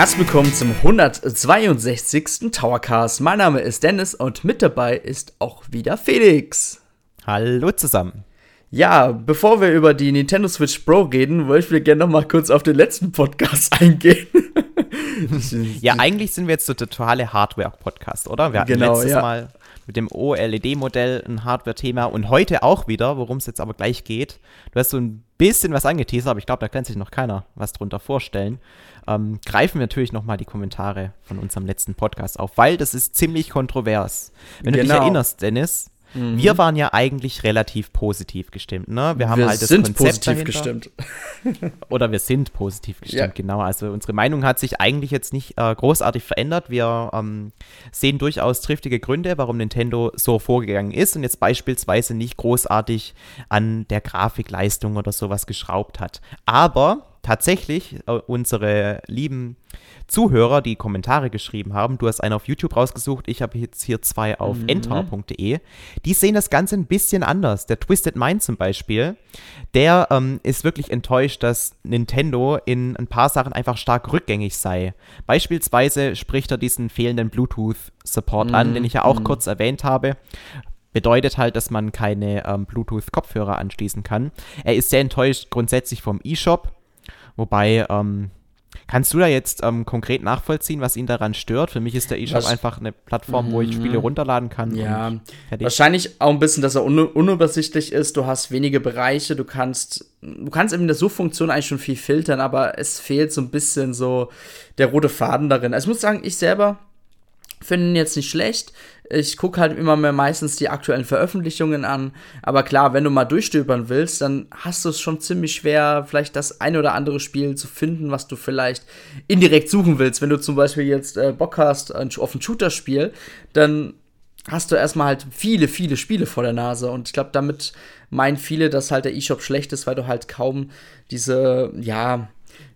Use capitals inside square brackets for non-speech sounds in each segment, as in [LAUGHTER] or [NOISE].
Herzlich willkommen zum 162. Towercast. Mein Name ist Dennis und mit dabei ist auch wieder Felix. Hallo zusammen. Ja, bevor wir über die Nintendo Switch Pro reden, wollte ich gerne noch mal kurz auf den letzten Podcast [LAUGHS] eingehen. [LAUGHS] ja, eigentlich sind wir jetzt so der totale Hardware-Podcast, oder? Wir hatten genau, letztes ja. Mal mit dem OLED-Modell ein Hardware-Thema und heute auch wieder, worum es jetzt aber gleich geht. Du hast so ein bisschen was angeteasert, aber ich glaube, da kann sich noch keiner was drunter vorstellen. Ähm, greifen wir natürlich nochmal die Kommentare von unserem letzten Podcast auf, weil das ist ziemlich kontrovers. Wenn genau. du dich genau. erinnerst, Dennis, Mhm. Wir waren ja eigentlich relativ positiv gestimmt, ne? Wir haben wir halt das sind Konzept positiv dahinter. gestimmt. [LAUGHS] Oder wir sind positiv gestimmt, ja. genau. Also unsere Meinung hat sich eigentlich jetzt nicht äh, großartig verändert. Wir ähm, sehen durchaus triftige Gründe, warum Nintendo so vorgegangen ist und jetzt beispielsweise nicht großartig an der Grafikleistung oder sowas geschraubt hat. Aber tatsächlich äh, unsere lieben Zuhörer, die Kommentare geschrieben haben, du hast einen auf YouTube rausgesucht, ich habe jetzt hier zwei auf mhm. entar.de, die sehen das Ganze ein bisschen anders. Der Twisted Mind zum Beispiel, der ähm, ist wirklich enttäuscht, dass Nintendo in ein paar Sachen einfach stark rückgängig sei. Beispielsweise spricht er diesen fehlenden Bluetooth-Support mhm. an, den ich ja auch mhm. kurz erwähnt habe bedeutet halt, dass man keine ähm, Bluetooth-Kopfhörer anschließen kann. Er ist sehr enttäuscht grundsätzlich vom eShop, Wobei, ähm, kannst du da jetzt ähm, konkret nachvollziehen, was ihn daran stört? Für mich ist der eShop einfach eine Plattform, wo ich Spiele mhm. runterladen kann. Ja, wahrscheinlich auch ein bisschen, dass er un unübersichtlich ist. Du hast wenige Bereiche, du kannst, du kannst eben in der Suchfunktion eigentlich schon viel filtern, aber es fehlt so ein bisschen so der rote Faden darin. Also ich muss sagen, ich selber finde ihn jetzt nicht schlecht ich gucke halt immer mehr meistens die aktuellen Veröffentlichungen an. Aber klar, wenn du mal durchstöbern willst, dann hast du es schon ziemlich schwer, vielleicht das eine oder andere Spiel zu finden, was du vielleicht indirekt suchen willst. Wenn du zum Beispiel jetzt äh, Bock hast auf ein Shooter-Spiel, dann hast du erstmal halt viele, viele Spiele vor der Nase. Und ich glaube, damit meinen viele, dass halt der E-Shop schlecht ist, weil du halt kaum diese, ja,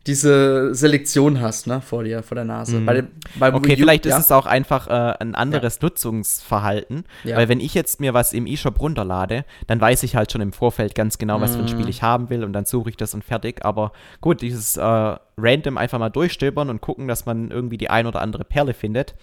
diese Selektion hast, ne, vor dir, vor der Nase. Mhm. Bei dem, okay, vielleicht ja. ist es auch einfach äh, ein anderes ja. Nutzungsverhalten, ja. weil wenn ich jetzt mir was im E-Shop runterlade, dann weiß ich halt schon im Vorfeld ganz genau, was mhm. für ein Spiel mhm. ich haben will und dann suche ich das und fertig. Aber gut, dieses äh, random einfach mal durchstöbern und gucken, dass man irgendwie die ein oder andere Perle findet,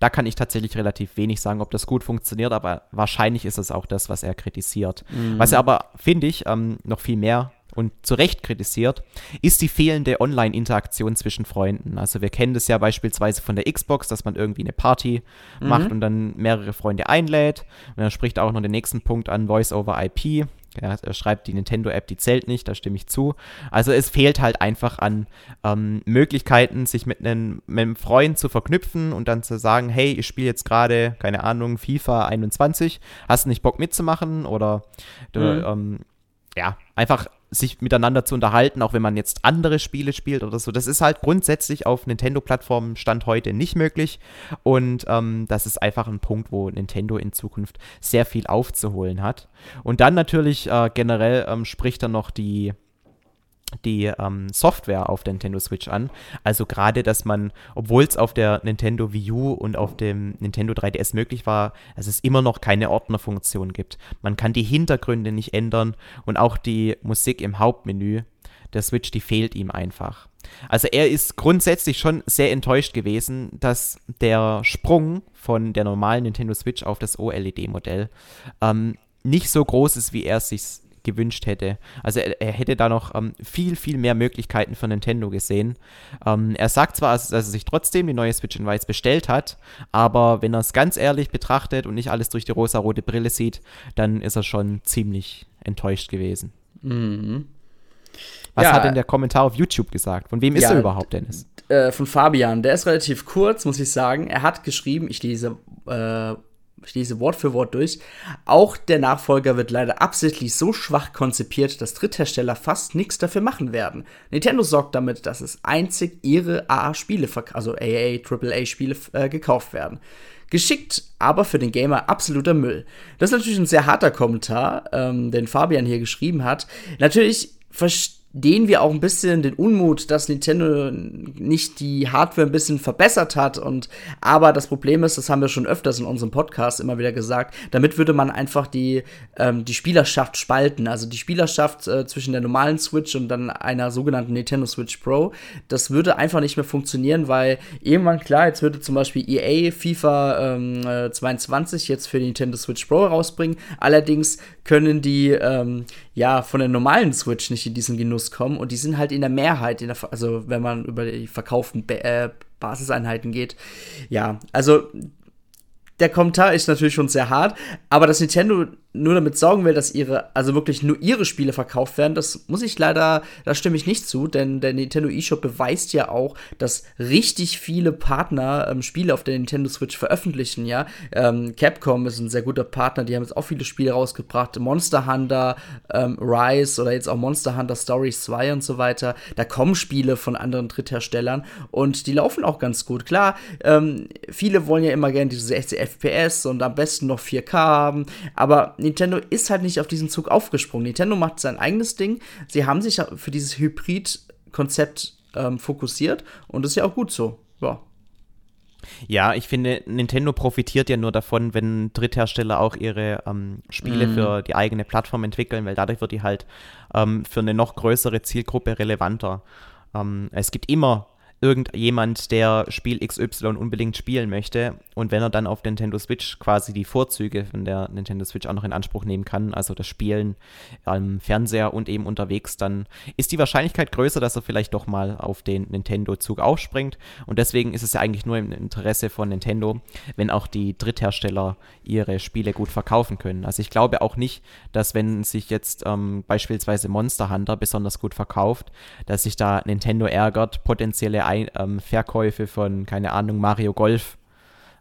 da kann ich tatsächlich relativ wenig sagen, ob das gut funktioniert, aber wahrscheinlich ist es auch das, was er kritisiert. Mhm. Was er aber, finde ich, ähm, noch viel mehr und zu Recht kritisiert, ist die fehlende Online-Interaktion zwischen Freunden. Also wir kennen das ja beispielsweise von der Xbox, dass man irgendwie eine Party mhm. macht und dann mehrere Freunde einlädt. Und er spricht auch noch den nächsten Punkt an, Voice over IP. Ja, er schreibt, die Nintendo-App, die zählt nicht, da stimme ich zu. Also es fehlt halt einfach an ähm, Möglichkeiten, sich mit einem, mit einem Freund zu verknüpfen und dann zu sagen, hey, ich spiele jetzt gerade, keine Ahnung, FIFA 21, hast du nicht Bock mitzumachen? Oder du, mhm. ähm, ja, einfach sich miteinander zu unterhalten, auch wenn man jetzt andere Spiele spielt oder so. Das ist halt grundsätzlich auf Nintendo-Plattformen Stand heute nicht möglich. Und ähm, das ist einfach ein Punkt, wo Nintendo in Zukunft sehr viel aufzuholen hat. Und dann natürlich äh, generell ähm, spricht dann noch die die ähm, Software auf der Nintendo Switch an. Also gerade, dass man, obwohl es auf der Nintendo Wii U und auf dem Nintendo 3DS möglich war, dass es immer noch keine Ordnerfunktion gibt. Man kann die Hintergründe nicht ändern und auch die Musik im Hauptmenü der Switch, die fehlt ihm einfach. Also er ist grundsätzlich schon sehr enttäuscht gewesen, dass der Sprung von der normalen Nintendo Switch auf das OLED-Modell ähm, nicht so groß ist, wie er es sich gewünscht hätte. Also er, er hätte da noch ähm, viel, viel mehr Möglichkeiten von Nintendo gesehen. Ähm, er sagt zwar, dass er sich trotzdem die neue Switch in Weiß bestellt hat, aber wenn er es ganz ehrlich betrachtet und nicht alles durch die rosa-rote Brille sieht, dann ist er schon ziemlich enttäuscht gewesen. Mhm. Was ja, hat denn der Kommentar auf YouTube gesagt? Von wem ist ja, er überhaupt, Dennis? Äh, von Fabian. Der ist relativ kurz, muss ich sagen. Er hat geschrieben, ich lese äh, ich lese Wort für Wort durch. Auch der Nachfolger wird leider absichtlich so schwach konzipiert, dass Dritthersteller fast nichts dafür machen werden. Nintendo sorgt damit, dass es einzig ihre AA-Spiele, also AA, AAA-Spiele äh, gekauft werden. Geschickt, aber für den Gamer absoluter Müll. Das ist natürlich ein sehr harter Kommentar, ähm, den Fabian hier geschrieben hat. Natürlich verstehe dehnen wir auch ein bisschen den Unmut, dass Nintendo nicht die Hardware ein bisschen verbessert hat. Und aber das Problem ist, das haben wir schon öfters in unserem Podcast immer wieder gesagt, damit würde man einfach die, ähm, die Spielerschaft spalten. Also die Spielerschaft äh, zwischen der normalen Switch und dann einer sogenannten Nintendo Switch Pro. Das würde einfach nicht mehr funktionieren, weil irgendwann klar, jetzt würde zum Beispiel EA FIFA ähm, äh, 22 jetzt für die Nintendo Switch Pro rausbringen. Allerdings können die ähm, ja von der normalen Switch nicht in diesen Genuss kommen und die sind halt in der Mehrheit, in der, also wenn man über die verkauften ba äh, Basiseinheiten geht. Ja, also der Kommentar ist natürlich schon sehr hart, aber dass Nintendo nur damit sorgen will, dass ihre, also wirklich nur ihre Spiele verkauft werden, das muss ich leider, da stimme ich nicht zu, denn der Nintendo eShop beweist ja auch, dass richtig viele Partner ähm, Spiele auf der Nintendo Switch veröffentlichen, ja. Ähm, Capcom ist ein sehr guter Partner, die haben jetzt auch viele Spiele rausgebracht, Monster Hunter, ähm, Rise oder jetzt auch Monster Hunter Stories 2 und so weiter. Da kommen Spiele von anderen Drittherstellern und die laufen auch ganz gut. Klar, ähm, viele wollen ja immer gerne diese 60 FPS und am besten noch 4K haben, aber Nintendo ist halt nicht auf diesen Zug aufgesprungen. Nintendo macht sein eigenes Ding. Sie haben sich für dieses Hybrid-Konzept ähm, fokussiert und das ist ja auch gut so. Ja. Ja, ich finde, Nintendo profitiert ja nur davon, wenn Dritthersteller auch ihre ähm, Spiele mm. für die eigene Plattform entwickeln, weil dadurch wird die halt ähm, für eine noch größere Zielgruppe relevanter. Ähm, es gibt immer irgendjemand, der Spiel XY unbedingt spielen möchte und wenn er dann auf Nintendo Switch quasi die Vorzüge von der Nintendo Switch auch noch in Anspruch nehmen kann, also das Spielen am Fernseher und eben unterwegs, dann ist die Wahrscheinlichkeit größer, dass er vielleicht doch mal auf den Nintendo-Zug aufspringt und deswegen ist es ja eigentlich nur im Interesse von Nintendo, wenn auch die Dritthersteller ihre Spiele gut verkaufen können. Also ich glaube auch nicht, dass wenn sich jetzt ähm, beispielsweise Monster Hunter besonders gut verkauft, dass sich da Nintendo ärgert, potenzielle ein, ähm, Verkäufe von, keine Ahnung, Mario Golf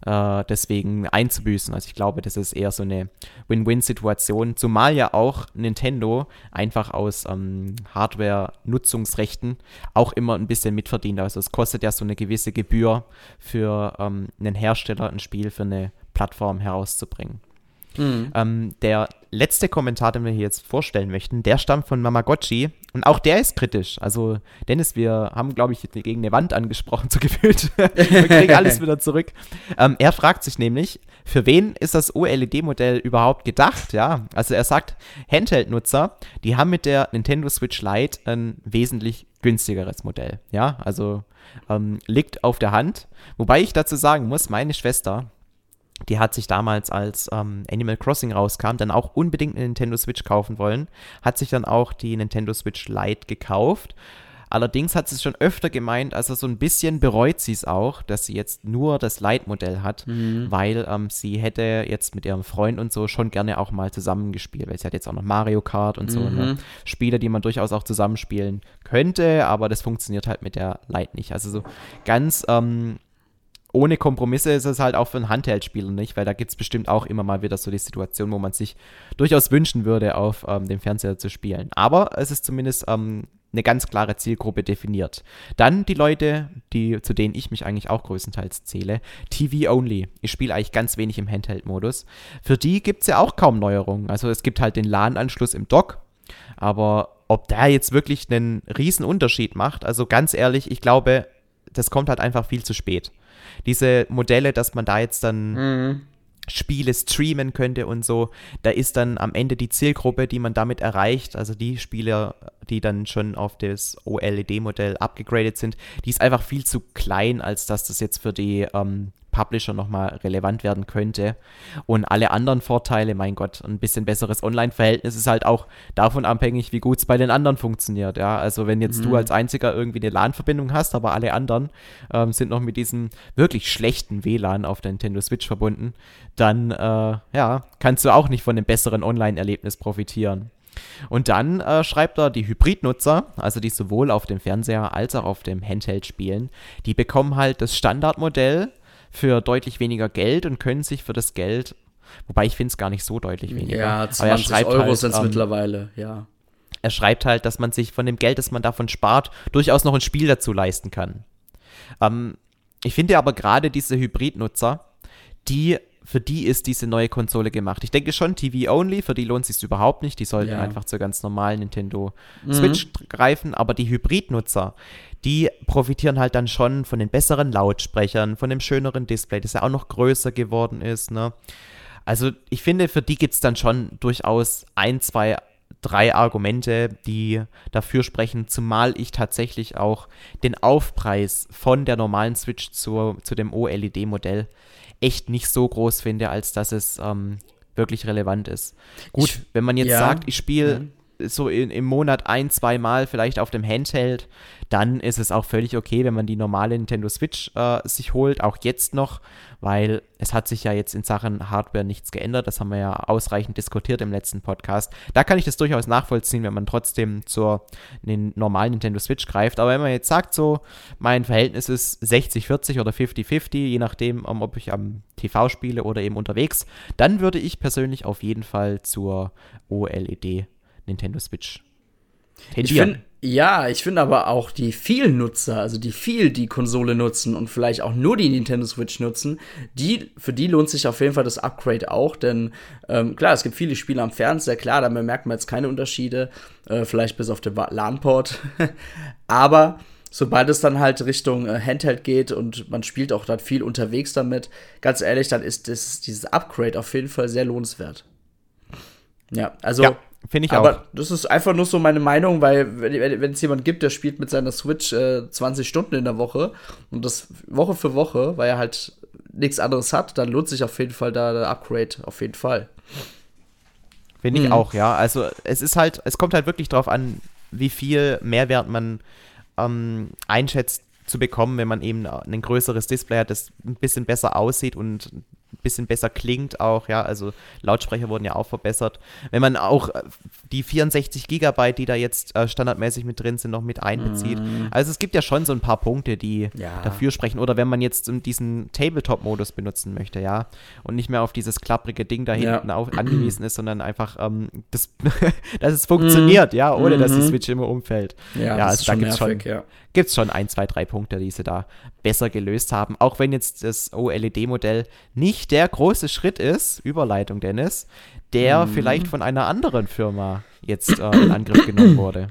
äh, deswegen einzubüßen. Also ich glaube, das ist eher so eine Win-Win-Situation, zumal ja auch Nintendo einfach aus ähm, Hardware-Nutzungsrechten auch immer ein bisschen mitverdient. Also es kostet ja so eine gewisse Gebühr für ähm, einen Hersteller, ein Spiel für eine Plattform herauszubringen. Mhm. Ähm, der letzte Kommentar, den wir hier jetzt vorstellen möchten, der stammt von Mamagotchi und auch der ist kritisch. Also, Dennis, wir haben, glaube ich, gegen eine Wand angesprochen, [LAUGHS] so gefühlt. wir kriegen alles wieder zurück. Ähm, er fragt sich nämlich, für wen ist das OLED-Modell überhaupt gedacht? Ja, also er sagt, Handheld-Nutzer, die haben mit der Nintendo Switch Lite ein wesentlich günstigeres Modell. Ja, also ähm, liegt auf der Hand. Wobei ich dazu sagen muss, meine Schwester, die hat sich damals, als ähm, Animal Crossing rauskam, dann auch unbedingt eine Nintendo Switch kaufen wollen, hat sich dann auch die Nintendo Switch Lite gekauft. Allerdings hat sie es schon öfter gemeint, also so ein bisschen bereut sie es auch, dass sie jetzt nur das Lite-Modell hat, mhm. weil ähm, sie hätte jetzt mit ihrem Freund und so schon gerne auch mal zusammengespielt, weil sie hat jetzt auch noch Mario Kart und so, ne? mhm. ne? Spiele, die man durchaus auch zusammenspielen könnte, aber das funktioniert halt mit der Lite nicht. Also so ganz ähm, ohne Kompromisse ist es halt auch für einen Handheld-Spieler nicht, weil da gibt es bestimmt auch immer mal wieder so die Situation, wo man sich durchaus wünschen würde, auf ähm, dem Fernseher zu spielen. Aber es ist zumindest ähm, eine ganz klare Zielgruppe definiert. Dann die Leute, die, zu denen ich mich eigentlich auch größtenteils zähle, TV-only. Ich spiele eigentlich ganz wenig im Handheld-Modus. Für die gibt es ja auch kaum Neuerungen. Also es gibt halt den LAN-Anschluss im Dock, aber ob der jetzt wirklich einen riesen Unterschied macht, also ganz ehrlich, ich glaube, das kommt halt einfach viel zu spät diese Modelle, dass man da jetzt dann mhm. Spiele streamen könnte und so, da ist dann am Ende die Zielgruppe, die man damit erreicht, also die Spieler, die dann schon auf das OLED-Modell abgegradet sind, die ist einfach viel zu klein, als dass das jetzt für die ähm, Publisher nochmal relevant werden könnte. Und alle anderen Vorteile, mein Gott, ein bisschen besseres Online-Verhältnis ist halt auch davon abhängig, wie gut es bei den anderen funktioniert. Ja, also wenn jetzt mhm. du als einziger irgendwie eine LAN-Verbindung hast, aber alle anderen ähm, sind noch mit diesem wirklich schlechten WLAN auf der Nintendo Switch verbunden, dann äh, ja, kannst du auch nicht von einem besseren Online-Erlebnis profitieren. Und dann äh, schreibt er, die Hybrid-Nutzer, also die sowohl auf dem Fernseher als auch auf dem Handheld spielen, die bekommen halt das Standardmodell für deutlich weniger Geld und können sich für das Geld, wobei ich finde es gar nicht so deutlich weniger. Ja, 20 Euro halt, sind es ähm, mittlerweile, ja. Er schreibt halt, dass man sich von dem Geld, das man davon spart, durchaus noch ein Spiel dazu leisten kann. Ähm, ich finde aber gerade diese Hybrid-Nutzer, die für die ist diese neue Konsole gemacht. Ich denke schon, TV-only, für die lohnt es sich überhaupt nicht. Die sollten ja. einfach zur ganz normalen Nintendo mhm. Switch greifen. Aber die Hybrid-Nutzer, die profitieren halt dann schon von den besseren Lautsprechern, von dem schöneren Display, das ja auch noch größer geworden ist. Ne? Also ich finde, für die gibt es dann schon durchaus ein, zwei drei Argumente, die dafür sprechen, zumal ich tatsächlich auch den Aufpreis von der normalen Switch zu, zu dem OLED-Modell echt nicht so groß finde, als dass es ähm, wirklich relevant ist. Gut, ich, wenn man jetzt ja, sagt, ich spiele ja. So in, im Monat ein, zwei Mal vielleicht auf dem Handheld, dann ist es auch völlig okay, wenn man die normale Nintendo Switch äh, sich holt, auch jetzt noch, weil es hat sich ja jetzt in Sachen Hardware nichts geändert. Das haben wir ja ausreichend diskutiert im letzten Podcast. Da kann ich das durchaus nachvollziehen, wenn man trotzdem zur normalen Nintendo Switch greift. Aber wenn man jetzt sagt, so, mein Verhältnis ist 60-40 oder 50-50, je nachdem, ob ich am TV spiele oder eben unterwegs, dann würde ich persönlich auf jeden Fall zur OLED Nintendo Switch tendieren. Ja, ich finde aber auch die vielen Nutzer, also die viel die Konsole nutzen und vielleicht auch nur die Nintendo Switch nutzen, die, für die lohnt sich auf jeden Fall das Upgrade auch, denn ähm, klar, es gibt viele Spiele am Fernseher, klar, da merkt man jetzt keine Unterschiede, äh, vielleicht bis auf den LAN-Port, [LAUGHS] aber sobald es dann halt Richtung äh, Handheld geht und man spielt auch dann viel unterwegs damit, ganz ehrlich, dann ist das, dieses Upgrade auf jeden Fall sehr lohnenswert. Ja, also ja. Finde ich aber auch. das ist einfach nur so meine Meinung, weil wenn es jemand gibt, der spielt mit seiner Switch äh, 20 Stunden in der Woche und das Woche für Woche, weil er halt nichts anderes hat, dann lohnt sich auf jeden Fall da der Upgrade, auf jeden Fall. Finde ich hm. auch, ja. Also es ist halt, es kommt halt wirklich darauf an, wie viel Mehrwert man ähm, einschätzt zu bekommen, wenn man eben ein größeres Display hat, das ein bisschen besser aussieht und bisschen besser klingt auch, ja, also Lautsprecher wurden ja auch verbessert. Wenn man auch äh, die 64 Gigabyte, die da jetzt äh, standardmäßig mit drin sind, noch mit einbezieht. Mm. Also es gibt ja schon so ein paar Punkte, die ja. dafür sprechen. Oder wenn man jetzt diesen Tabletop-Modus benutzen möchte, ja, und nicht mehr auf dieses klapprige Ding da hinten ja. auf, angewiesen ist, sondern einfach, ähm, das, [LAUGHS] dass es funktioniert, mm. ja, ohne mm dass die mhm. Switch immer umfällt. Ja, ja also da gibt es schon, ja. schon ein, zwei, drei Punkte, die sie da besser gelöst haben. Auch wenn jetzt das OLED-Modell nicht der große Schritt ist, Überleitung Dennis, der mhm. vielleicht von einer anderen Firma jetzt äh, in Angriff genommen wurde.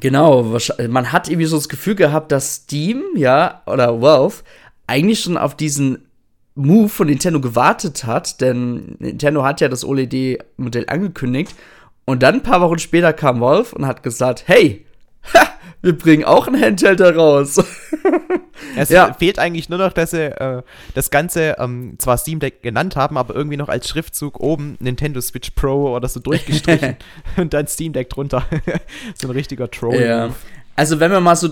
Genau, man hat irgendwie so das Gefühl gehabt, dass Steam, ja, oder Valve eigentlich schon auf diesen Move von Nintendo gewartet hat, denn Nintendo hat ja das OLED-Modell angekündigt und dann ein paar Wochen später kam Valve und hat gesagt, hey, ha, [LAUGHS] wir bringen auch ein Handheld heraus. [LAUGHS] Es ja. fehlt eigentlich nur noch, dass sie äh, das Ganze ähm, zwar Steam Deck genannt haben, aber irgendwie noch als Schriftzug oben Nintendo Switch Pro oder so durchgestrichen [LAUGHS] und dann Steam Deck drunter. [LAUGHS] so ein richtiger Troll. Ja. Also wenn wir mal so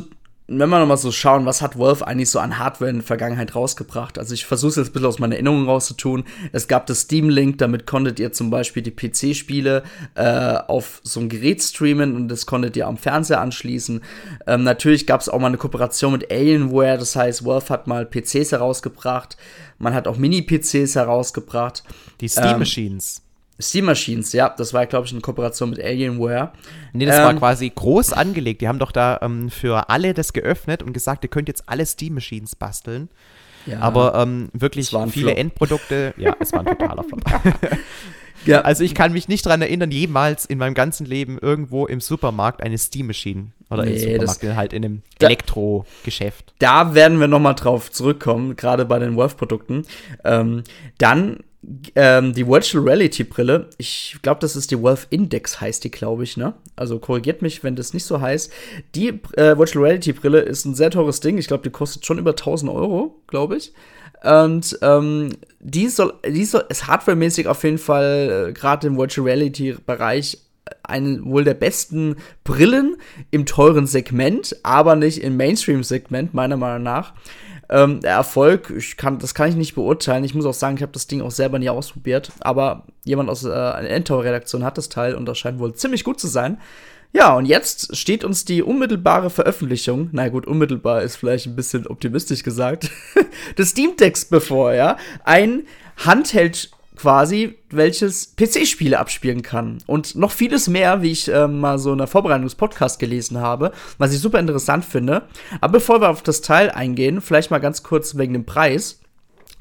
wenn wir nochmal so schauen, was hat Valve eigentlich so an Hardware in der Vergangenheit rausgebracht? Also ich versuche es jetzt ein bisschen aus meiner Erinnerung rauszutun. Es gab das Steam Link, damit konntet ihr zum Beispiel die PC-Spiele äh, auf so ein Gerät streamen und das konntet ihr am Fernseher anschließen. Ähm, natürlich gab es auch mal eine Kooperation mit Alienware, das heißt, Valve hat mal PCs herausgebracht. Man hat auch Mini-PCs herausgebracht. Die Steam Machines. Ähm, Steam Machines, ja, das war, glaube ich, eine Kooperation mit Alienware. Nee, das ähm, war quasi groß angelegt. Die haben doch da ähm, für alle das geöffnet und gesagt, ihr könnt jetzt alle Steam Machines basteln. Ja, Aber ähm, wirklich viele Flop. Endprodukte, [LAUGHS] ja, es war ein totaler Flop. [LAUGHS] ja. Also ich kann mich nicht daran erinnern, jemals in meinem ganzen Leben irgendwo im Supermarkt eine Steam Machine oder nee, im Supermarkt, das, halt in einem Elektrogeschäft. Da werden wir nochmal drauf zurückkommen, gerade bei den Wolf-Produkten. Ähm, dann ähm, die Virtual Reality Brille, ich glaube, das ist die Wealth Index, heißt die, glaube ich, ne? Also korrigiert mich, wenn das nicht so heißt. Die äh, Virtual Reality Brille ist ein sehr teures Ding. Ich glaube, die kostet schon über 1000 Euro, glaube ich. Und ähm, die soll, die soll, ist hardwaremäßig auf jeden Fall äh, gerade im Virtual Reality Bereich eine wohl der besten Brillen im teuren Segment, aber nicht im Mainstream-Segment, meiner Meinung nach. Ähm, der Erfolg, ich kann, das kann ich nicht beurteilen. Ich muss auch sagen, ich habe das Ding auch selber nie ausprobiert. Aber jemand aus äh, einer Endtower-Redaktion hat das Teil und das scheint wohl ziemlich gut zu sein. Ja, und jetzt steht uns die unmittelbare Veröffentlichung, na gut, unmittelbar ist vielleicht ein bisschen optimistisch gesagt, [LAUGHS] des Steam Decks bevor, ja. Ein Handheld quasi, welches PC-Spiele abspielen kann. Und noch vieles mehr, wie ich äh, mal so in der Vorbereitung des Podcasts gelesen habe, was ich super interessant finde. Aber bevor wir auf das Teil eingehen, vielleicht mal ganz kurz wegen dem Preis.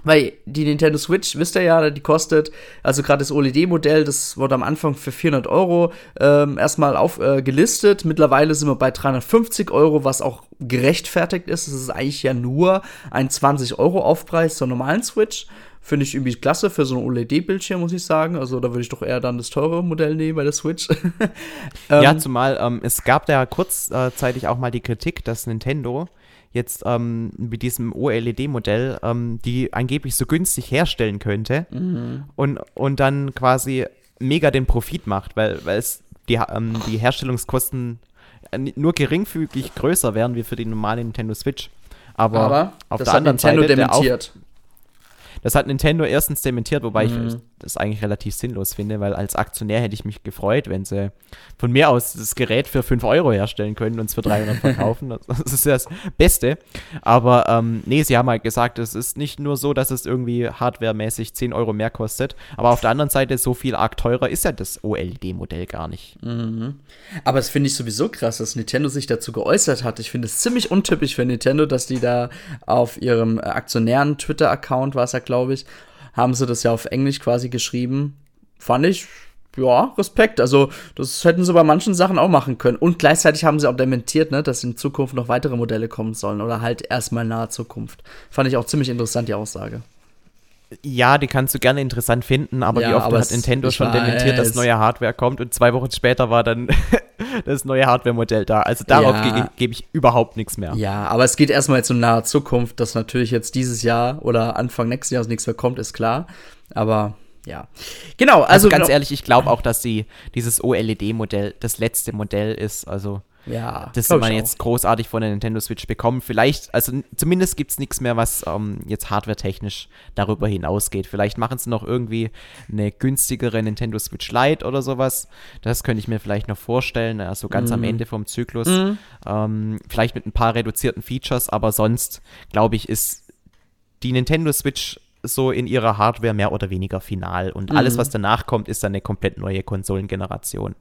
weil die Nintendo Switch, wisst ihr ja, die kostet, also gerade das OLED-Modell, das wurde am Anfang für 400 Euro ähm, erstmal auf, äh, gelistet. Mittlerweile sind wir bei 350 Euro, was auch gerechtfertigt ist. Das ist eigentlich ja nur ein 20 Euro Aufpreis zur normalen Switch. Finde ich irgendwie klasse für so ein OLED-Bildschirm, muss ich sagen. Also da würde ich doch eher dann das teure Modell nehmen bei der Switch. [LAUGHS] ähm, ja, zumal ähm, es gab da kurzzeitig auch mal die Kritik, dass Nintendo jetzt ähm, mit diesem OLED-Modell, ähm, die angeblich so günstig herstellen könnte mhm. und, und dann quasi mega den Profit macht, weil, weil es die, ähm, die Herstellungskosten nur geringfügig größer wären wie für die normale Nintendo Switch. Aber, Aber auf der anderen Nintendo Seite dementiert. Das hat Nintendo erstens dementiert, wobei mhm. ich das eigentlich relativ sinnlos finde, weil als Aktionär hätte ich mich gefreut, wenn sie von mir aus das Gerät für 5 Euro herstellen können und es für 300 verkaufen. [LAUGHS] Das ist das Beste. Aber ähm, nee, sie haben halt gesagt, es ist nicht nur so, dass es irgendwie hardwaremäßig 10 Euro mehr kostet, aber auf der anderen Seite, so viel arg teurer ist ja das OLED-Modell gar nicht. Mhm. Aber es finde ich sowieso krass, dass Nintendo sich dazu geäußert hat. Ich finde es ziemlich untypisch für Nintendo, dass die da auf ihrem aktionären Twitter-Account, war es ja, glaube ich, haben sie das ja auf Englisch quasi geschrieben. Fand ich, ja, Respekt. Also, das hätten sie bei manchen Sachen auch machen können. Und gleichzeitig haben sie auch dementiert, ne, dass in Zukunft noch weitere Modelle kommen sollen oder halt erstmal in naher Zukunft. Fand ich auch ziemlich interessant, die Aussage. Ja, die kannst du gerne interessant finden, aber ja, wie oft hat Nintendo schon dementiert, dass neue Hardware kommt und zwei Wochen später war dann [LAUGHS] das neue Hardware-Modell da. Also darauf ja. gebe geb ich überhaupt nichts mehr. Ja, aber es geht erstmal jetzt um nahe Zukunft, dass natürlich jetzt dieses Jahr oder Anfang nächsten Jahres nichts mehr kommt, ist klar. Aber ja. Genau, also, also ganz ehrlich, ich glaube auch, dass die, dieses OLED-Modell das letzte Modell ist. Also ja, das man jetzt großartig von der Nintendo Switch bekommen. Vielleicht, also zumindest gibt es nichts mehr, was ähm, jetzt hardware-technisch darüber hinausgeht. Vielleicht machen sie noch irgendwie eine günstigere Nintendo Switch Lite oder sowas. Das könnte ich mir vielleicht noch vorstellen, also ganz mm. am mhm. Ende vom Zyklus. Mm. Ähm, vielleicht mit ein paar reduzierten Features, aber sonst, glaube ich, ist die Nintendo Switch so in ihrer Hardware mehr oder weniger final. Und alles, was danach kommt, ist dann eine komplett neue Konsolengeneration.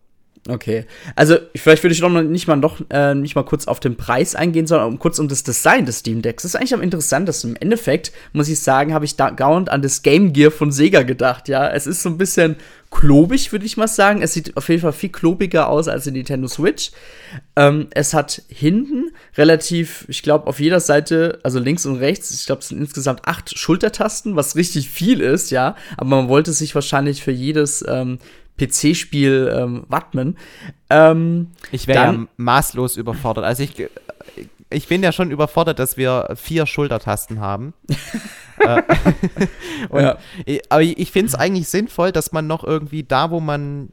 Okay. Also, vielleicht würde ich noch nicht mal noch äh, nicht mal kurz auf den Preis eingehen, sondern kurz um das Design des Steam Decks. Das ist eigentlich am interessantesten. Im Endeffekt, muss ich sagen, habe ich da dauernd an das Game Gear von Sega gedacht, ja. Es ist so ein bisschen klobig, würde ich mal sagen. Es sieht auf jeden Fall viel klobiger aus als die Nintendo Switch. Ähm, es hat hinten relativ, ich glaube, auf jeder Seite, also links und rechts, ich glaube, es sind insgesamt acht Schultertasten, was richtig viel ist, ja. Aber man wollte sich wahrscheinlich für jedes ähm, PC-Spiel ähm, wappnen. Ähm, ich wäre ja maßlos überfordert. Also ich, ich bin ja schon überfordert, dass wir vier Schultertasten haben. [LAUGHS] Äh, [LAUGHS] ja. Aber ich finde es eigentlich sinnvoll, dass man noch irgendwie da, wo man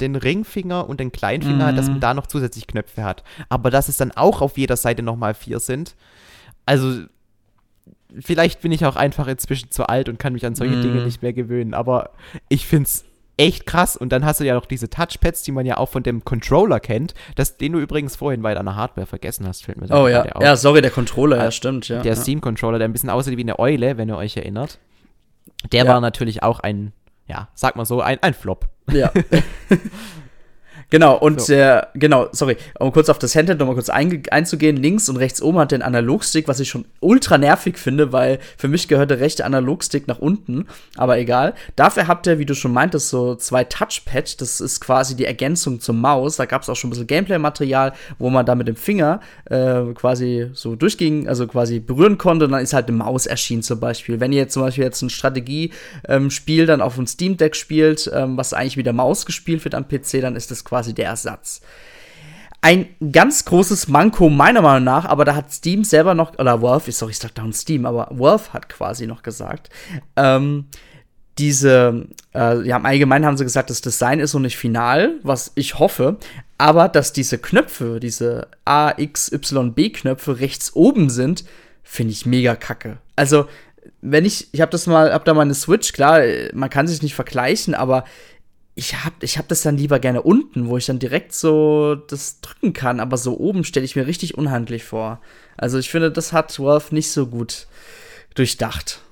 den Ringfinger und den Kleinfinger mhm. hat, dass man mhm. da noch zusätzlich Knöpfe hat. Aber dass es dann auch auf jeder Seite nochmal vier sind. Also vielleicht bin ich auch einfach inzwischen zu alt und kann mich an solche mm. Dinge nicht mehr gewöhnen. Aber ich finde es echt krass. Und dann hast du ja noch diese Touchpads, die man ja auch von dem Controller kennt, das, den du übrigens vorhin bei deiner Hardware vergessen hast, fällt mir Oh ja, ja, sorry, der Controller, ja, stimmt, ja. Der Steam-Controller, der ein bisschen aussieht wie eine Eule, wenn ihr euch erinnert. Der ja. war natürlich auch ein, ja, sag mal so, ein, ein Flop. Ja. [LAUGHS] Genau, und so. der, genau, sorry, um kurz auf das Handheld nochmal kurz einzugehen, links und rechts oben hat der Analogstick, was ich schon ultra nervig finde, weil für mich gehört der rechte Analogstick nach unten, aber egal. Dafür habt ihr, wie du schon meintest, so zwei Touchpads, das ist quasi die Ergänzung zur Maus, da gab es auch schon ein bisschen Gameplay-Material, wo man da mit dem Finger äh, quasi so durchging, also quasi berühren konnte und dann ist halt eine Maus erschienen zum Beispiel. Wenn ihr jetzt zum Beispiel jetzt ein Strategiespiel ähm, dann auf dem Steam Deck spielt, ähm, was eigentlich wieder Maus gespielt wird am PC, dann ist das quasi quasi der Ersatz. Ein ganz großes Manko meiner Meinung nach, aber da hat Steam selber noch, oder Valve, sorry, ich sag down Steam, aber Valve hat quasi noch gesagt, ähm, diese, äh, ja, im Allgemeinen haben sie gesagt, das Design ist noch nicht final, was ich hoffe, aber dass diese Knöpfe, diese A, X, Y, B-Knöpfe rechts oben sind, finde ich mega kacke. Also, wenn ich, ich habe das mal, hab da mal eine Switch, klar, man kann sich nicht vergleichen, aber ich hab, ich hab das dann lieber gerne unten, wo ich dann direkt so das drücken kann, aber so oben stelle ich mir richtig unhandlich vor. Also ich finde, das hat Wolf nicht so gut durchdacht.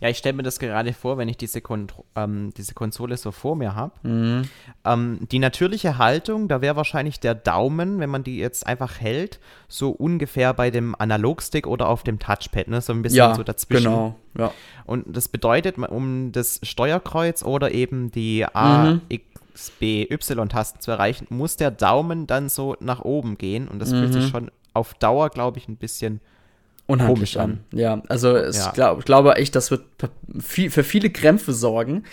Ja, ich stelle mir das gerade vor, wenn ich diese, Kon ähm, diese Konsole so vor mir habe. Mhm. Ähm, die natürliche Haltung, da wäre wahrscheinlich der Daumen, wenn man die jetzt einfach hält, so ungefähr bei dem Analogstick oder auf dem Touchpad, ne? So ein bisschen ja, so dazwischen. Genau, ja. Und das bedeutet, um das Steuerkreuz oder eben die A, mhm. X, B, Y-Tasten zu erreichen, muss der Daumen dann so nach oben gehen. Und das mhm. fühlt sich mhm. schon auf Dauer, glaube ich, ein bisschen unheimlich an. Ja, also ja. ich glaub, glaube echt, das wird für viele Krämpfe sorgen.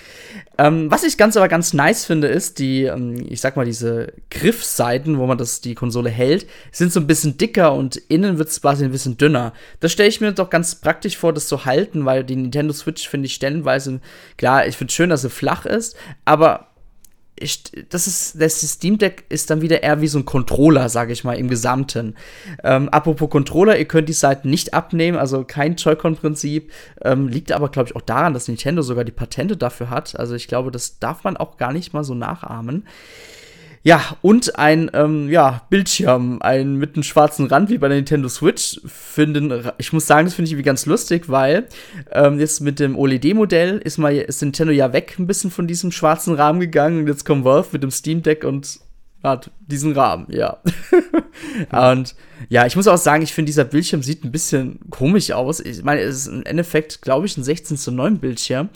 Ähm, was ich ganz aber ganz nice finde, ist die, ähm, ich sag mal, diese Griffseiten, wo man das, die Konsole hält, sind so ein bisschen dicker und innen wird es quasi ein bisschen dünner. Das stelle ich mir doch ganz praktisch vor, das zu halten, weil die Nintendo Switch finde ich stellenweise, klar, ich finde schön, dass sie flach ist, aber ich, das ist, das Steam Deck ist dann wieder eher wie so ein Controller, sage ich mal, im Gesamten. Ähm, apropos Controller, ihr könnt die Seiten nicht abnehmen, also kein Joy-Con-Prinzip. Ähm, liegt aber, glaube ich, auch daran, dass Nintendo sogar die Patente dafür hat. Also ich glaube, das darf man auch gar nicht mal so nachahmen. Ja, und ein ähm, ja, Bildschirm, ein mit einem schwarzen Rand wie bei der Nintendo Switch. Finden, ich muss sagen, das finde ich irgendwie ganz lustig, weil ähm, jetzt mit dem OLED-Modell ist, ist Nintendo ja weg ein bisschen von diesem schwarzen Rahmen gegangen und jetzt kommt Valve mit dem Steam Deck und hat diesen Rahmen, ja. [LAUGHS] und ja, ich muss auch sagen, ich finde, dieser Bildschirm sieht ein bisschen komisch aus. Ich meine, es ist im Endeffekt, glaube ich, ein 16 zu 9 Bildschirm.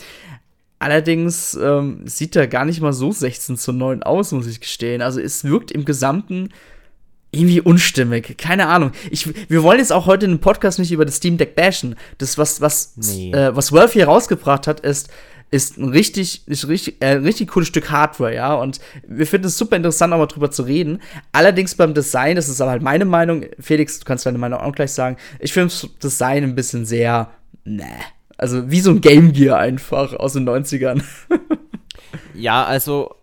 Allerdings ähm, sieht er gar nicht mal so 16 zu 9 aus, muss ich gestehen. Also es wirkt im Gesamten irgendwie unstimmig. Keine Ahnung. Ich, wir wollen jetzt auch heute in dem Podcast nicht über das Steam Deck bashen. Das, was, was, nee. äh, was Valve hier rausgebracht hat, ist, ist ein richtig, ist richtig, äh, richtig cooles Stück Hardware, ja. Und wir finden es super interessant, auch mal drüber zu reden. Allerdings beim Design, das ist aber halt meine Meinung. Felix, du kannst deine Meinung auch gleich sagen. Ich finde das Design ein bisschen sehr, ne also wie so ein Game Gear einfach aus den 90ern. [LAUGHS] ja, also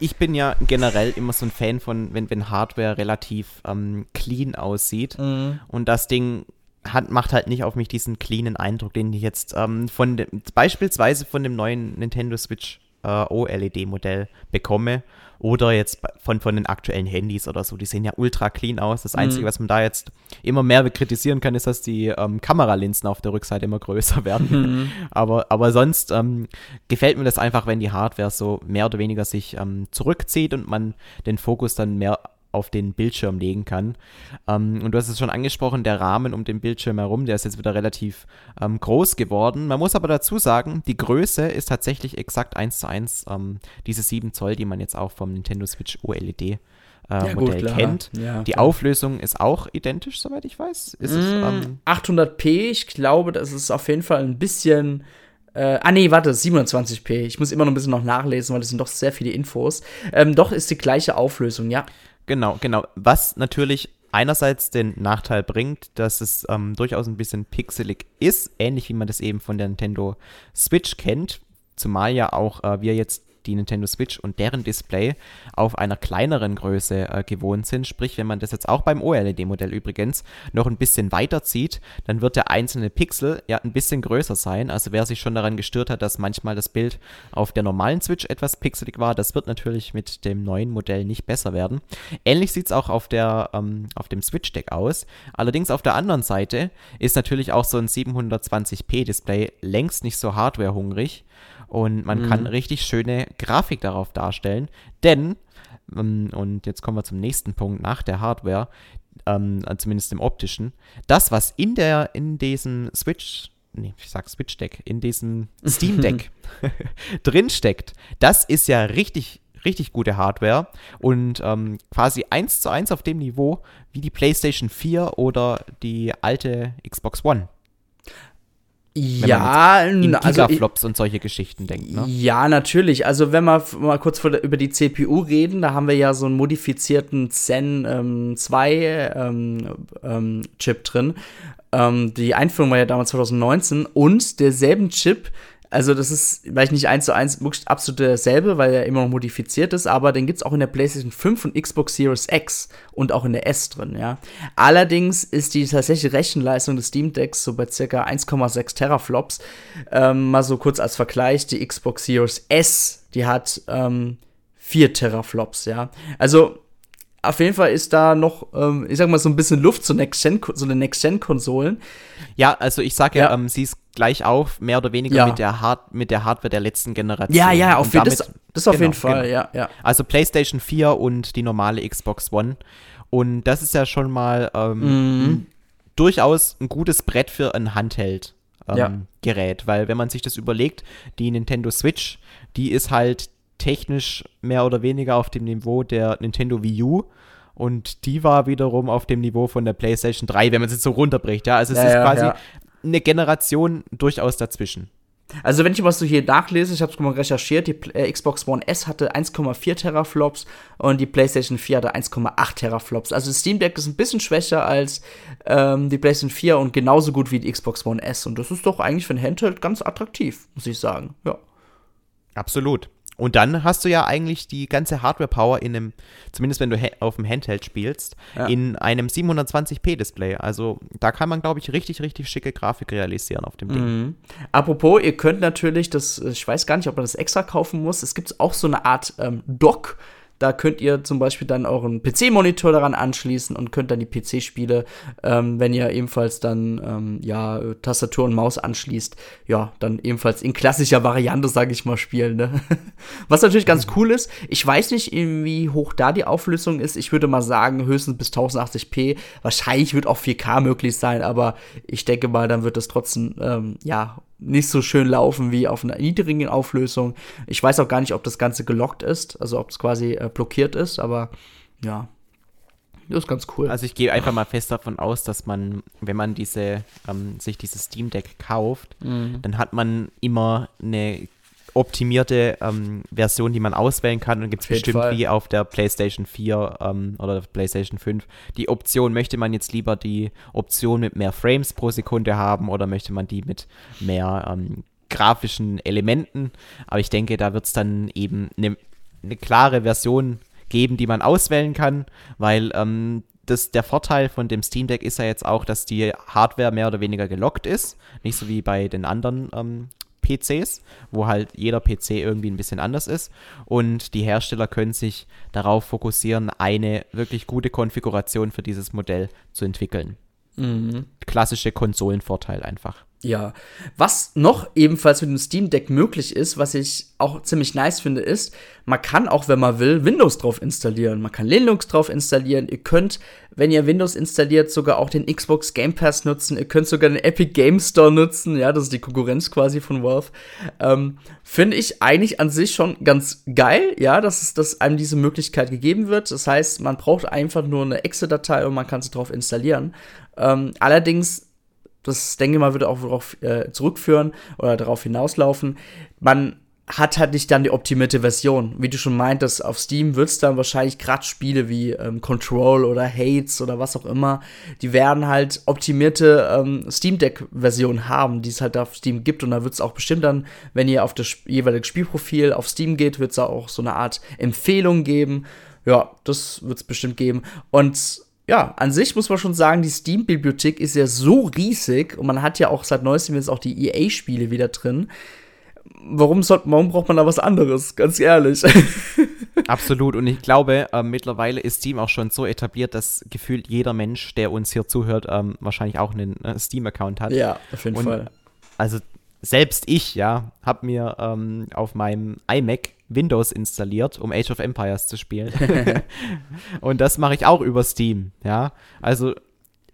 ich bin ja generell immer so ein Fan von, wenn, wenn Hardware relativ ähm, clean aussieht. Mhm. Und das Ding hat, macht halt nicht auf mich diesen cleanen Eindruck, den ich jetzt ähm, von dem, beispielsweise von dem neuen Nintendo Switch äh, OLED-Modell bekomme oder jetzt von, von den aktuellen Handys oder so. Die sehen ja ultra clean aus. Das Einzige, mhm. was man da jetzt immer mehr kritisieren kann, ist, dass die ähm, Kameralinsen auf der Rückseite immer größer [LAUGHS] werden. Mhm. aber, aber sonst ähm, gefällt mir das einfach, wenn die Hardware so mehr oder weniger sich ähm, zurückzieht und man den Fokus dann mehr auf den Bildschirm legen kann. Ähm, und du hast es schon angesprochen, der Rahmen um den Bildschirm herum, der ist jetzt wieder relativ ähm, groß geworden. Man muss aber dazu sagen, die Größe ist tatsächlich exakt 1 zu 1 ähm, diese 7 Zoll, die man jetzt auch vom Nintendo Switch OLED äh, ja, Modell gut, kennt. Ja, die Auflösung ist auch identisch, soweit ich weiß. Ist mm, es, ähm, 800p, ich glaube, das ist auf jeden Fall ein bisschen. Äh, ah nee, warte, 27p. Ich muss immer noch ein bisschen noch nachlesen, weil das sind doch sehr viele Infos. Ähm, doch ist die gleiche Auflösung, ja. Genau, genau. Was natürlich einerseits den Nachteil bringt, dass es ähm, durchaus ein bisschen pixelig ist, ähnlich wie man das eben von der Nintendo Switch kennt. Zumal ja auch äh, wir jetzt die Nintendo Switch und deren Display auf einer kleineren Größe äh, gewohnt sind. Sprich, wenn man das jetzt auch beim OLED-Modell übrigens noch ein bisschen weiter zieht, dann wird der einzelne Pixel ja ein bisschen größer sein. Also wer sich schon daran gestört hat, dass manchmal das Bild auf der normalen Switch etwas pixelig war, das wird natürlich mit dem neuen Modell nicht besser werden. Ähnlich sieht es auch auf, der, ähm, auf dem Switch-Deck aus. Allerdings auf der anderen Seite ist natürlich auch so ein 720p-Display längst nicht so hardwarehungrig. Und man mhm. kann richtig schöne Grafik darauf darstellen, denn, ähm, und jetzt kommen wir zum nächsten Punkt nach der Hardware, ähm, zumindest im optischen, das, was in der, in diesem Switch, nee, ich sag Switch Deck, in diesem [LAUGHS] Steam Deck [LAUGHS] drin steckt, das ist ja richtig, richtig gute Hardware und ähm, quasi eins zu eins auf dem Niveau wie die PlayStation 4 oder die alte Xbox One. Ja, in also Gigaflops und solche Geschichten denkt, ne? Ja, natürlich. Also wenn wir mal kurz über die CPU reden, da haben wir ja so einen modifizierten Zen ähm, 2 ähm, ähm, Chip drin. Ähm, die Einführung war ja damals 2019 und derselben Chip also das ist vielleicht nicht eins zu eins absolut derselbe, weil er immer noch modifiziert ist, aber den gibt es auch in der PlayStation 5 und Xbox Series X und auch in der S drin, ja. Allerdings ist die tatsächliche Rechenleistung des Steam Decks so bei ca. 1,6 Teraflops. Ähm, mal so kurz als Vergleich, die Xbox Series S, die hat ähm, 4 Teraflops, ja. Also auf jeden Fall ist da noch, ähm, ich sag mal, so ein bisschen Luft zu Next Gen, so eine Next-Gen-Konsolen. Ja, also ich sage ja, ja ähm, sie ist gleich auf, mehr oder weniger ja. mit, der Hard mit der Hardware der letzten Generation. Ja, ja, auf, damit, das, das auf genau, jeden Fall, genau. ja, ja. Also PlayStation 4 und die normale Xbox One. Und das ist ja schon mal ähm, mhm. durchaus ein gutes Brett für ein Handheld. Ähm, ja. Gerät, weil wenn man sich das überlegt, die Nintendo Switch, die ist halt technisch mehr oder weniger auf dem Niveau der Nintendo Wii U und die war wiederum auf dem Niveau von der PlayStation 3, wenn man es jetzt so runterbricht, ja, also es ja, ist ja, quasi ja. eine Generation durchaus dazwischen. Also wenn ich was so hier nachlese, ich habe es mal recherchiert, die äh, Xbox One S hatte 1,4 Teraflops und die PlayStation 4 hatte 1,8 Teraflops. Also das Steam Deck ist ein bisschen schwächer als ähm, die PlayStation 4 und genauso gut wie die Xbox One S. Und das ist doch eigentlich für ein Handheld ganz attraktiv, muss ich sagen. Ja. Absolut. Und dann hast du ja eigentlich die ganze Hardware-Power in einem, zumindest wenn du auf dem Handheld spielst, ja. in einem 720p-Display. Also da kann man, glaube ich, richtig, richtig schicke Grafik realisieren auf dem Ding. Mhm. Apropos, ihr könnt natürlich das, ich weiß gar nicht, ob man das extra kaufen muss. Es gibt auch so eine Art ähm, Dock, da könnt ihr zum Beispiel dann euren PC-Monitor daran anschließen und könnt dann die PC-Spiele, ähm, wenn ihr ebenfalls dann ähm, ja Tastatur und Maus anschließt, ja dann ebenfalls in klassischer Variante, sage ich mal, spielen. Ne? [LAUGHS] Was natürlich ganz cool ist. Ich weiß nicht, wie hoch da die Auflösung ist. Ich würde mal sagen höchstens bis 1080p. Wahrscheinlich wird auch 4K möglich sein, aber ich denke mal, dann wird es trotzdem ähm, ja nicht so schön laufen wie auf einer niedrigen Auflösung. Ich weiß auch gar nicht, ob das Ganze gelockt ist, also ob es quasi äh, blockiert ist, aber ja, das ist ganz cool. Also ich gehe einfach mal fest davon aus, dass man, wenn man diese, ähm, sich dieses Steam Deck kauft, mhm. dann hat man immer eine optimierte ähm, Version, die man auswählen kann. Und gibt es bestimmt Fall. wie auf der PlayStation 4 ähm, oder der PlayStation 5 die Option, möchte man jetzt lieber die Option mit mehr Frames pro Sekunde haben oder möchte man die mit mehr ähm, grafischen Elementen. Aber ich denke, da wird es dann eben eine ne klare Version geben, die man auswählen kann, weil ähm, das, der Vorteil von dem Steam Deck ist ja jetzt auch, dass die Hardware mehr oder weniger gelockt ist. Nicht so wie bei den anderen ähm, PCs, wo halt jeder PC irgendwie ein bisschen anders ist. Und die Hersteller können sich darauf fokussieren, eine wirklich gute Konfiguration für dieses Modell zu entwickeln. Mhm. Klassische Konsolenvorteil einfach. Ja, was noch ebenfalls mit dem Steam Deck möglich ist, was ich auch ziemlich nice finde, ist, man kann auch, wenn man will, Windows drauf installieren. Man kann Linux drauf installieren. Ihr könnt, wenn ihr Windows installiert, sogar auch den Xbox Game Pass nutzen. Ihr könnt sogar den Epic Game Store nutzen. Ja, das ist die Konkurrenz quasi von Valve. Ähm, finde ich eigentlich an sich schon ganz geil, ja, dass, es, dass einem diese Möglichkeit gegeben wird. Das heißt, man braucht einfach nur eine Exe-Datei und man kann sie drauf installieren. Ähm, allerdings das denke ich mal, würde auch darauf äh, zurückführen oder darauf hinauslaufen. Man hat halt nicht dann die optimierte Version. Wie du schon meintest, auf Steam wird es dann wahrscheinlich gerade Spiele wie ähm, Control oder Hates oder was auch immer, die werden halt optimierte ähm, Steam Deck-Versionen haben, die es halt auf Steam gibt. Und da wird es auch bestimmt dann, wenn ihr auf das jeweilige Spielprofil auf Steam geht, wird es auch so eine Art Empfehlung geben. Ja, das wird es bestimmt geben. Und ja, an sich muss man schon sagen, die Steam-Bibliothek ist ja so riesig und man hat ja auch seit neuestem jetzt auch die EA-Spiele wieder drin. Warum, soll, warum braucht man da was anderes? Ganz ehrlich. [LAUGHS] Absolut. Und ich glaube, äh, mittlerweile ist Steam auch schon so etabliert, dass gefühlt jeder Mensch, der uns hier zuhört, ähm, wahrscheinlich auch einen äh, Steam-Account hat. Ja, auf jeden und Fall. Also selbst ich, ja, habe mir ähm, auf meinem iMac Windows installiert, um Age of Empires zu spielen. [LAUGHS] [LAUGHS] und das mache ich auch über Steam, ja. Also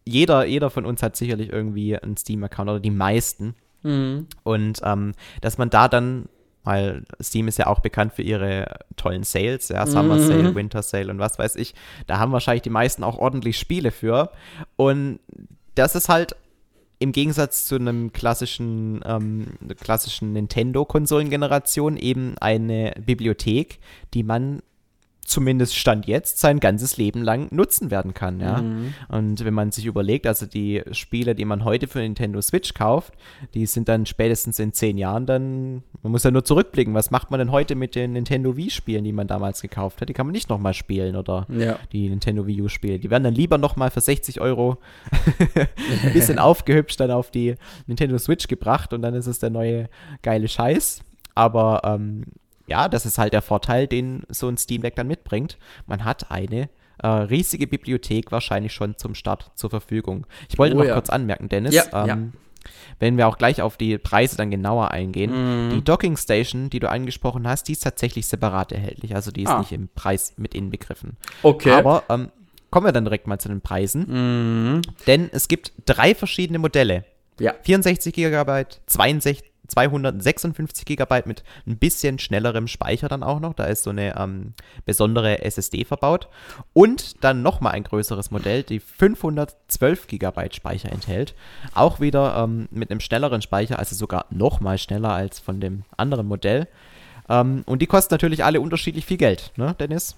jeder, jeder von uns hat sicherlich irgendwie einen Steam-Account oder die meisten. Mhm. Und ähm, dass man da dann, weil Steam ist ja auch bekannt für ihre tollen Sales, ja, Summer mhm. Sale, Winter Sale und was weiß ich, da haben wahrscheinlich die meisten auch ordentlich Spiele für. Und das ist halt im Gegensatz zu einem klassischen, ähm, klassischen Nintendo-Konsolengeneration eben eine Bibliothek, die man zumindest Stand jetzt sein ganzes Leben lang nutzen werden kann, ja. Mhm. Und wenn man sich überlegt, also die Spiele, die man heute für Nintendo Switch kauft, die sind dann spätestens in zehn Jahren dann, man muss ja nur zurückblicken, was macht man denn heute mit den Nintendo Wii-Spielen, die man damals gekauft hat? Die kann man nicht nochmal spielen oder ja. die Nintendo Wii U-Spiele. Die werden dann lieber nochmal für 60 Euro [LAUGHS] ein bisschen aufgehübscht dann auf die Nintendo Switch gebracht und dann ist es der neue geile Scheiß. Aber ähm, ja, das ist halt der Vorteil, den so ein Steam Deck dann mitbringt. Man hat eine äh, riesige Bibliothek wahrscheinlich schon zum Start zur Verfügung. Ich wollte Oh noch ja. kurz anmerken, Dennis, Ja, ähm, ja. wenn wir auch gleich auf die Preise dann genauer eingehen, Mhm. die Docking Station, die du angesprochen hast, die ist tatsächlich separat erhältlich. Also die ist Ah. nicht im Preis mit inbegriffen. Okay. Aber ähm, kommen wir dann direkt mal zu den Preisen. Mhm. Denn es gibt drei verschiedene Modelle. Ja. 64 GB, 62, 256 GB mit ein bisschen schnellerem Speicher dann auch noch. Da ist so eine ähm, besondere SSD verbaut. Und dann nochmal ein größeres Modell, die 512 GB Speicher enthält. Auch wieder ähm, mit einem schnelleren Speicher, also sogar nochmal schneller als von dem anderen Modell. Ähm, und die kosten natürlich alle unterschiedlich viel Geld, ne, Dennis?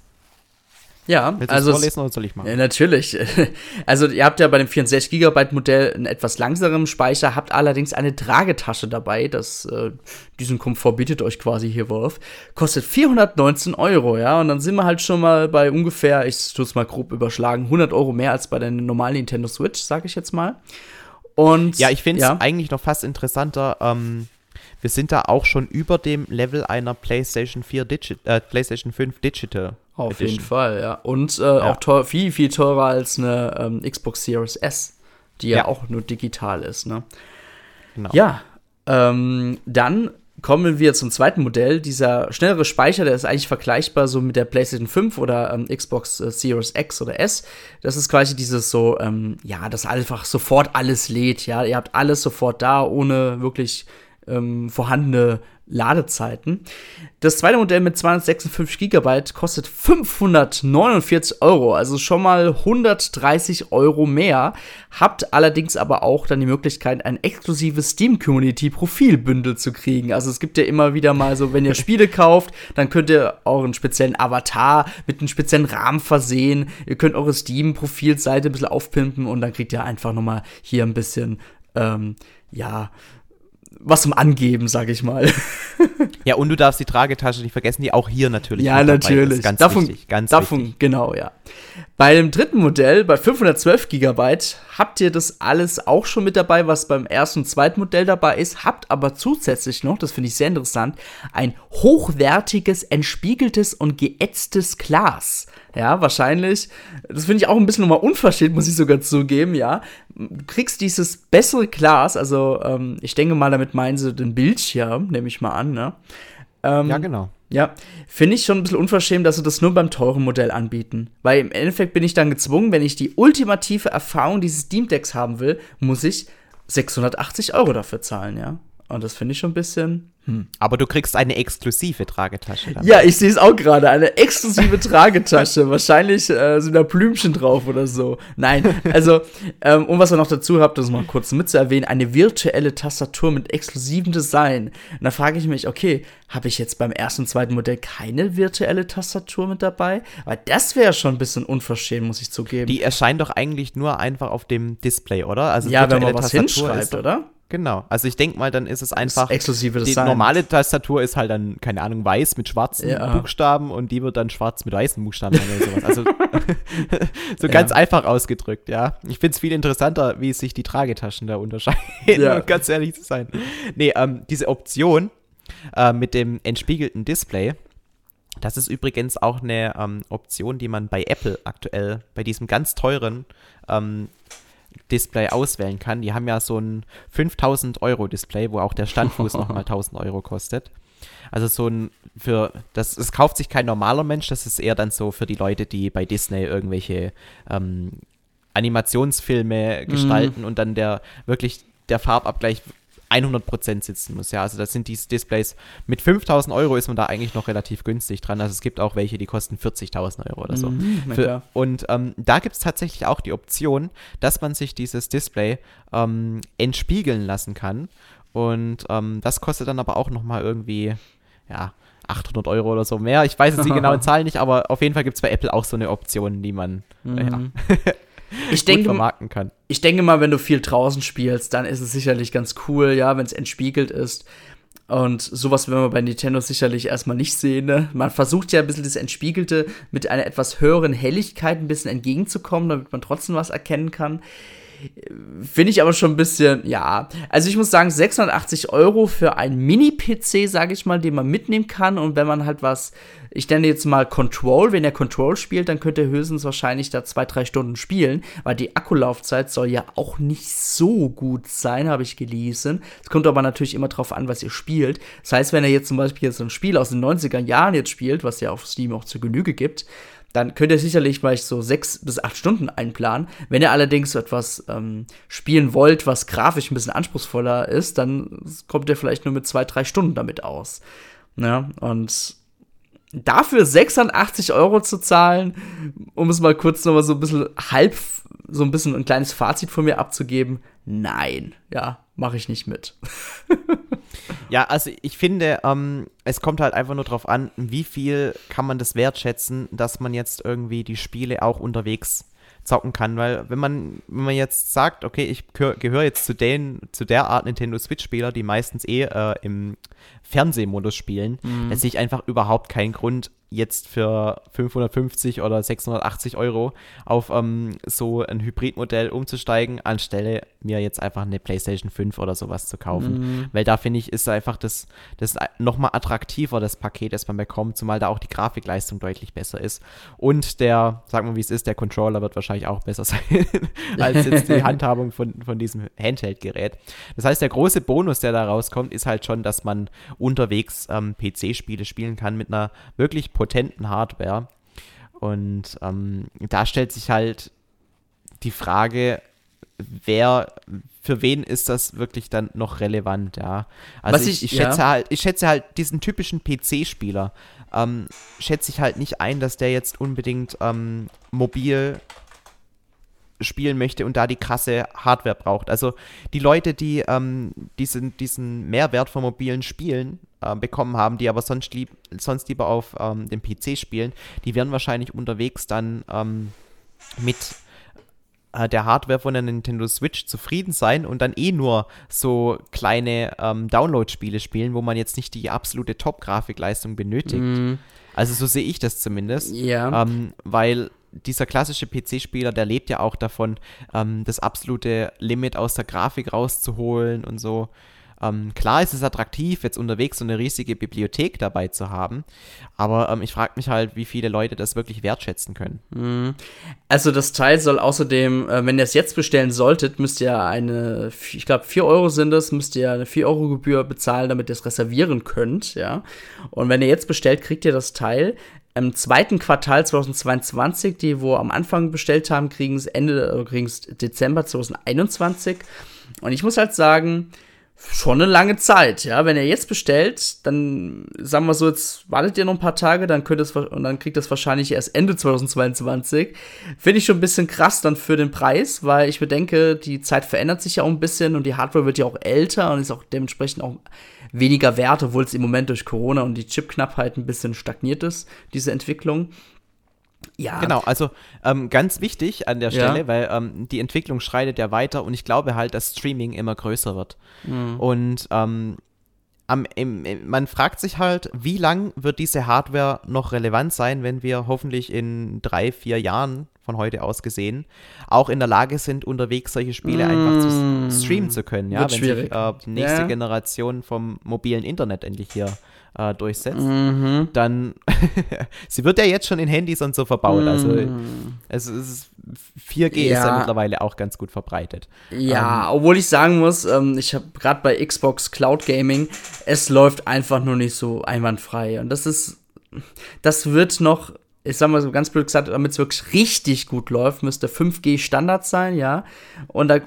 Ja, Willst also es es- vorlesen oder soll ich machen? Ja, natürlich. [LAUGHS] Also ihr habt ja bei dem 64 GB Modell einen etwas langsameren Speicher, habt allerdings eine Tragetasche dabei. Das, äh, diesen Komfort bietet euch quasi hier Wolf. Kostet 419 Euro, ja. Und dann sind wir halt schon mal bei ungefähr, ich tue es mal grob überschlagen, 100 Euro mehr als bei der normalen Nintendo Switch, sage ich jetzt mal. Und Ja, ich finde es ja, eigentlich noch fast interessanter. Ähm, wir sind da auch schon über dem Level einer PlayStation 4 Digi äh, PlayStation 5 Digital. Auf Edition. jeden Fall, ja. Und äh, auch teuer, viel, viel teurer als eine ähm, Xbox Series S, die ja, Ja. auch nur digital ist, ne? Genau. Ja, ähm, dann kommen wir zum zweiten Modell. Dieser schnellere Speicher, der ist eigentlich vergleichbar so mit der PlayStation 5 oder ähm, Xbox äh, Series X oder S. Das ist quasi dieses so, ähm, ja, das einfach sofort alles lädt. Ja, ihr habt alles sofort da, ohne wirklich ähm, vorhandene Ladezeiten. Das zweite Modell mit 256 GB kostet 549 Euro, also schon mal 130 Euro mehr. Habt allerdings aber auch dann die Möglichkeit, ein exklusives Steam Community Profilbündel zu kriegen. Also es gibt ja immer wieder mal so, wenn ihr [LAUGHS] Spiele kauft, dann könnt ihr euren speziellen Avatar mit einem speziellen Rahmen versehen. Ihr könnt eure Steam Profilseite ein bisschen aufpimpen und dann kriegt ihr einfach noch mal hier ein bisschen, ähm, ja, was zum Angeben, sag ich mal. [LAUGHS] Ja, und du darfst die Tragetasche nicht vergessen, die auch hier natürlich. Ja, natürlich. Ist. Ganz davon, wichtig, ganz davon, wichtig. genau, ja. Bei dem dritten Modell, bei 512 GB, habt ihr das alles auch schon mit dabei, was beim ersten und zweiten Modell dabei ist, habt aber zusätzlich noch, das finde ich sehr interessant, ein hochwertiges, entspiegeltes und geätztes Glas. Ja, wahrscheinlich. Das finde ich auch ein bisschen nochmal unverschämt, muss ich sogar zugeben, ja. Du kriegst dieses bessere Glas, also ähm, ich denke mal, damit meinen sie den Bildschirm, nehme ich mal an, ne? Ähm, Ja, genau. ja, finde ich schon ein bisschen unverschämt, dass sie das nur beim teuren Modell anbieten. Weil im Endeffekt bin ich dann gezwungen, wenn ich die ultimative Erfahrung dieses Steam Decks haben will, muss ich 680 Euro dafür zahlen, ja. Und das finde ich schon ein bisschen. Aber du kriegst eine exklusive Tragetasche dann. Ja, ich sehe es auch gerade. Eine exklusive Tragetasche. [LAUGHS] Wahrscheinlich äh, sind da Blümchen drauf oder so. Nein, also, ähm, und was ihr noch dazu habt, das mal kurz mit zu erwähnen, eine virtuelle Tastatur mit exklusivem Design. Und da frage ich mich, okay, habe ich jetzt beim ersten und zweiten Modell keine virtuelle Tastatur mit dabei? Weil das wäre schon ein bisschen unverschämt, muss ich zugeben. Die erscheint doch eigentlich nur einfach auf dem Display, oder? Also ja, wenn man was Tastatur hinschreibt, ist oder? Genau. Also ich denke mal, dann ist es einfach. exklusive die Design. normale Tastatur ist halt dann, keine Ahnung, weiß mit schwarzen Ja. Buchstaben und die wird dann schwarz mit weißen Buchstaben oder sowas. Also [LAUGHS] [LAUGHS] so ganz Ja. einfach ausgedrückt, ja. Ich finde es viel interessanter, wie sich die Tragetaschen da unterscheiden, Ja. [LAUGHS] um ganz ehrlich zu sein. Nee, ähm, diese Option äh, mit dem entspiegelten Display, das ist übrigens auch eine ähm, Option, die man bei Apple aktuell, bei diesem ganz teuren ähm, Display auswählen kann. Die haben ja so ein 5000 Euro Display, wo auch der Standfuß [LAUGHS] nochmal 1000 Euro kostet. Also so ein, für, das, es kauft sich kein normaler Mensch, das ist eher dann so für die Leute, die bei Disney irgendwelche ähm, Animationsfilme gestalten und dann der, wirklich der Farbabgleich 100% sitzen muss. Ja, also das sind diese Displays. Mit 5000 Euro ist man da eigentlich noch relativ günstig dran. Also es gibt auch welche, die kosten 40.000 Euro oder so. Mhm, Für, und ähm, da gibt es tatsächlich auch die Option, dass man sich dieses Display ähm, entspiegeln lassen kann. Und ähm, das kostet dann aber auch nochmal irgendwie, ja, 800 Euro oder so mehr. Ich weiß jetzt die genauen [LAUGHS] Zahlen nicht, aber auf jeden Fall gibt es bei Apple auch so eine Option, die man äh, ja, Mhm. [LAUGHS] Ich denke, vermarkten kann. ich denke mal, wenn du viel draußen spielst, dann ist es sicherlich ganz cool, ja, wenn es entspiegelt ist. Und sowas werden wir bei Nintendo sicherlich erstmal nicht sehen. Ne? Man versucht ja ein bisschen das Entspiegelte mit einer etwas höheren Helligkeit ein bisschen entgegenzukommen, damit man trotzdem was erkennen kann. Finde ich aber schon ein bisschen, ja. Also ich muss sagen, 680 Euro für einen Mini-PC, sage ich mal, den man mitnehmen kann. Und wenn man halt was, ich nenne jetzt mal Control, wenn er Control spielt, dann könnte er höchstens wahrscheinlich da zwei, drei Stunden spielen, weil die Akkulaufzeit soll ja auch nicht so gut sein, habe ich gelesen. Es kommt aber natürlich immer drauf an, was ihr spielt. Das heißt, wenn er jetzt zum Beispiel jetzt ein Spiel aus den 90er Jahren jetzt spielt, was ja auf Steam auch zur Genüge gibt, dann könnt ihr sicherlich vielleicht so sechs bis acht Stunden einplanen. Wenn ihr allerdings so etwas ähm, spielen wollt, was grafisch ein bisschen anspruchsvoller ist, dann kommt ihr vielleicht nur mit zwei, drei Stunden damit aus. Ja, und dafür 86 Euro zu zahlen, um es mal kurz nochmal so ein bisschen halb, so ein bisschen ein kleines Fazit von mir abzugeben, nein, ja, mache ich nicht mit. ja, also ich finde, ähm, es kommt halt einfach nur darauf an, wie viel kann man das wertschätzen, dass man jetzt irgendwie die Spiele auch unterwegs zocken kann, weil wenn man, wenn man jetzt sagt, okay, ich gehöre jetzt zu den, zu der Art Nintendo Switch-Spieler, die meistens eh äh, im Fernsehmodus spielen, mhm. dann sehe ich einfach überhaupt keinen Grund, jetzt für 550 oder 680 Euro auf ähm, so ein Hybridmodell umzusteigen, anstelle mir jetzt einfach eine PlayStation 5 oder sowas zu kaufen. Mhm. Weil da finde ich, ist einfach das, das nochmal attraktiver, das Paket, das man bekommt, zumal da auch die Grafikleistung deutlich besser ist. Und der, sagen wir wie es ist, der Controller wird wahrscheinlich auch besser [LAUGHS] sein als jetzt die [LAUGHS] Handhabung von, von diesem Handheld-Gerät. Das heißt, der große Bonus, der da rauskommt, ist halt schon, dass man unterwegs ähm, PC-Spiele spielen kann mit einer wirklich potenten Hardware. Und ähm, da stellt sich halt die Frage, wer, für wen ist das wirklich dann noch relevant, ja. Also ich, ich, ich, schätze ja. halt, ich schätze halt diesen typischen PC-Spieler, ähm, schätze ich halt nicht ein, dass der jetzt unbedingt ähm, mobil spielen möchte und da die krasse Hardware braucht. Also die Leute, die ähm, diesen, diesen Mehrwert von mobilen Spielen äh, bekommen haben, die aber sonst, lieb, sonst lieber auf ähm, dem PC spielen, die werden wahrscheinlich unterwegs dann ähm, mit äh, der Hardware von der Nintendo Switch zufrieden sein und dann eh nur so kleine ähm, Download-Spiele spielen, wo man jetzt nicht die absolute Top-Grafikleistung benötigt. Mm. Also so sehe ich das zumindest. Ja. Ähm, weil dieser klassische PC-Spieler, der lebt ja auch davon, ähm, das absolute Limit aus der Grafik rauszuholen und so. Ähm, klar ist es attraktiv, jetzt unterwegs so eine riesige Bibliothek dabei zu haben, aber ähm, ich frage mich halt, wie viele Leute das wirklich wertschätzen können. Mhm. Also das Teil soll außerdem, äh, wenn ihr es jetzt bestellen solltet, müsst ihr eine, ich glaube 4 Euro sind es, müsst ihr eine 4 Euro Gebühr bezahlen, damit ihr es reservieren könnt, ja. Und wenn ihr jetzt bestellt, kriegt ihr das Teil im zweiten Quartal 2022, die wo am Anfang bestellt haben, kriegen es Ende, äh, kriegen es Dezember 2021. Und ich muss halt sagen, schon eine lange Zeit, ja. Wenn ihr jetzt bestellt, dann sagen wir so, jetzt wartet ihr noch ein paar Tage, dann könnt es und dann kriegt das wahrscheinlich erst Ende 2022. Finde ich schon ein bisschen krass dann für den Preis, weil ich bedenke, die Zeit verändert sich ja auch ein bisschen und die Hardware wird ja auch älter und ist auch dementsprechend auch weniger wert, obwohl es im Moment durch Corona und die Chipknappheit ein bisschen stagniert ist, diese Entwicklung. Ja. Genau, also ähm, ganz wichtig an der Stelle, ja. weil ähm, die Entwicklung schreitet ja weiter und ich glaube halt, dass Streaming immer größer wird. Mhm. Und ähm, am, im, im, man fragt sich halt, wie lang wird diese Hardware noch relevant sein, wenn wir hoffentlich in drei, vier Jahren von heute aus gesehen, auch in der Lage sind, unterwegs solche Spiele mm. einfach zu mm. streamen zu können, ja, Wird wenn schwierig. sich äh, die nächste ja. Generation vom mobilen Internet endlich hier äh, durchsetzt, mhm. dann [LAUGHS] sie wird ja jetzt schon in Handys und so verbaut, also mm. es ist 4G ja. ist ja mittlerweile auch ganz gut verbreitet. Ja, ähm, obwohl ich sagen muss, ähm, ich habe gerade bei Xbox Cloud Gaming, es läuft einfach nur nicht so einwandfrei und das ist das wird noch ich sag mal so ganz blöd gesagt, damit es wirklich richtig gut läuft, müsste 5G Standard sein, ja. Und da,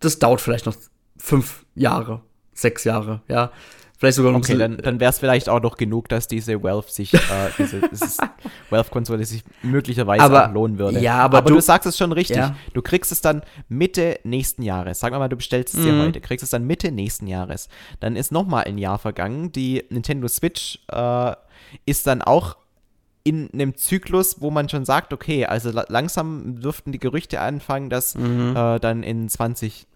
das dauert vielleicht noch fünf Jahre, sechs Jahre, ja. Vielleicht sogar noch Okay, dann, dann wäre es vielleicht auch noch genug, dass diese Valve sich, äh, diese [LAUGHS] Valve-Konsole sich möglicherweise aber, auch lohnen würde. Ja, aber, aber du, du, sagst es schon richtig. Ja. Du kriegst es dann Mitte nächsten Jahres. Sagen wir mal, du bestellst es dir mhm. heute, kriegst es dann Mitte nächsten Jahres. Dann ist noch mal ein Jahr vergangen. Die Nintendo Switch äh, ist dann auch in einem Zyklus, wo man schon sagt, okay, also langsam dürften die Gerüchte anfangen, dass mhm. äh, dann in 20,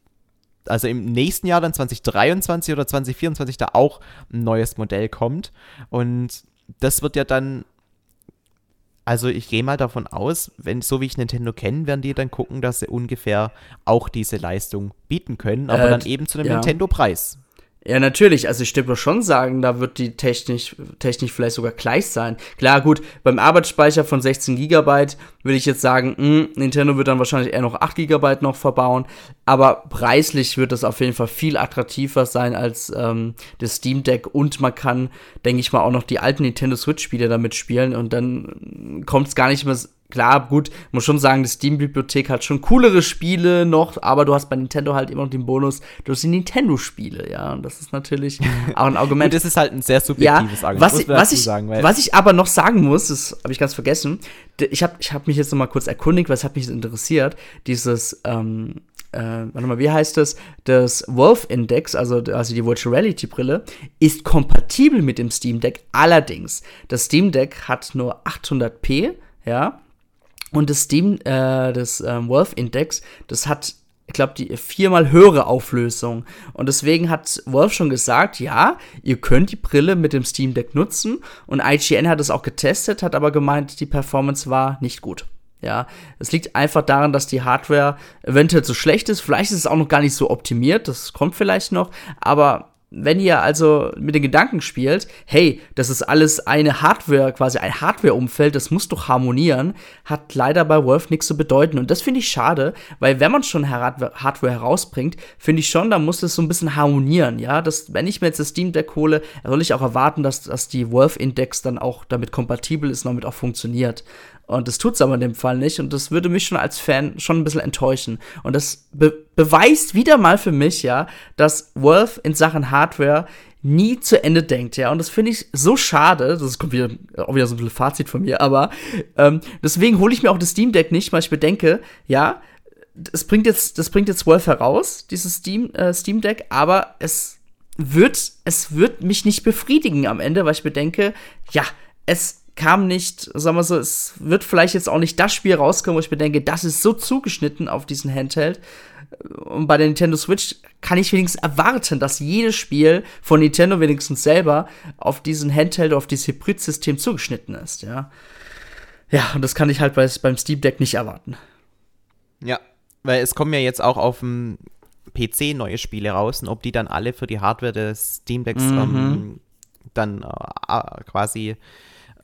also im nächsten Jahr dann 2023 oder 2024 da auch ein neues Modell kommt. Und das wird ja dann Also ich gehe mal davon aus, wenn so wie ich Nintendo kenne, werden die dann gucken, dass sie ungefähr auch diese Leistung bieten können, aber äh, dann eben zu einem ja. Nintendo-Preis. Ja, natürlich. Also ich würde schon sagen, da wird die technisch, technisch vielleicht sogar gleich sein. Klar, gut, beim Arbeitsspeicher von 16 GB würde ich jetzt sagen, mh, hm, Nintendo wird dann wahrscheinlich eher noch 8 GB noch verbauen. Aber preislich wird das auf jeden Fall viel attraktiver sein als ähm, das Steam Deck. Und man kann, denke ich mal, auch noch die alten Nintendo Switch-Spiele damit spielen. Und dann kommt es gar nicht mehr klar, gut, muss schon sagen, die Steam-Bibliothek hat schon coolere Spiele noch, aber du hast bei Nintendo halt immer noch den Bonus, du hast die Nintendo-Spiele, ja, und das ist natürlich [LAUGHS] auch ein Argument. und das ist halt ein sehr subjektives ja, Argument. Was, ich, was, ich, sagen, was ich aber noch sagen muss, das habe ich ganz vergessen, ich habe ich hab mich jetzt noch mal kurz erkundigt, es hat mich interessiert, dieses, ähm, äh, warte mal, wie heißt das? Das Wolf Index, also, also die Virtual Reality Brille, ist kompatibel mit dem Steam Deck. Allerdings, das Steam Deck hat nur 800p, ja, und das Steam, äh, das ähm, Wolf Index, das hat, ich glaube, die viermal höhere Auflösung. Und deswegen hat Wolf schon gesagt, ja, ihr könnt die Brille mit dem Steam Deck nutzen. Und IGN hat es auch getestet, hat aber gemeint, die Performance war nicht gut. Ja, es liegt einfach daran, dass die Hardware eventuell zu schlecht ist. Vielleicht ist es auch noch gar nicht so optimiert, das kommt vielleicht noch, aber wenn ihr also mit den Gedanken spielt, hey, das ist alles eine Hardware, quasi ein Hardware-Umfeld, das muss doch harmonieren, hat leider bei Wolf nichts zu bedeuten. Und das finde ich schade, weil wenn man schon Hardware herausbringt, finde ich schon, da muss es so ein bisschen harmonieren, ja. Das, wenn ich mir jetzt das Steam Deck hole, soll ich auch erwarten, dass, dass die Wolf-Index dann auch damit kompatibel ist und damit auch funktioniert. Und das tut es aber in dem Fall nicht. Und das würde mich schon als Fan schon ein bisschen enttäuschen. Und das be beweist wieder mal für mich, ja, dass Wolf in Sachen Hardware nie zu Ende denkt, ja. Und das finde ich so schade. Das kommt wieder, auch wieder so ein bisschen Fazit von mir, aber ähm, deswegen hole ich mir auch das Steam Deck nicht, weil ich bedenke, ja, das bringt jetzt, das bringt jetzt Wolf heraus, dieses Steam, äh, Steam Deck, aber es wird, es wird mich nicht befriedigen am Ende, weil ich bedenke, ja, es kam nicht, sagen wir so, es wird vielleicht jetzt auch nicht das Spiel rauskommen, wo ich mir denke, das ist so zugeschnitten auf diesen Handheld. Und bei der Nintendo Switch kann ich wenigstens erwarten, dass jedes Spiel von Nintendo wenigstens selber auf diesen Handheld, auf dieses Hybrid-System zugeschnitten ist, ja. Ja, und das kann ich halt bei, beim Steam Deck nicht erwarten. Ja, weil es kommen ja jetzt auch auf dem PC neue Spiele raus und ob die dann alle für die Hardware des Steam Decks mhm. ähm, dann äh, quasi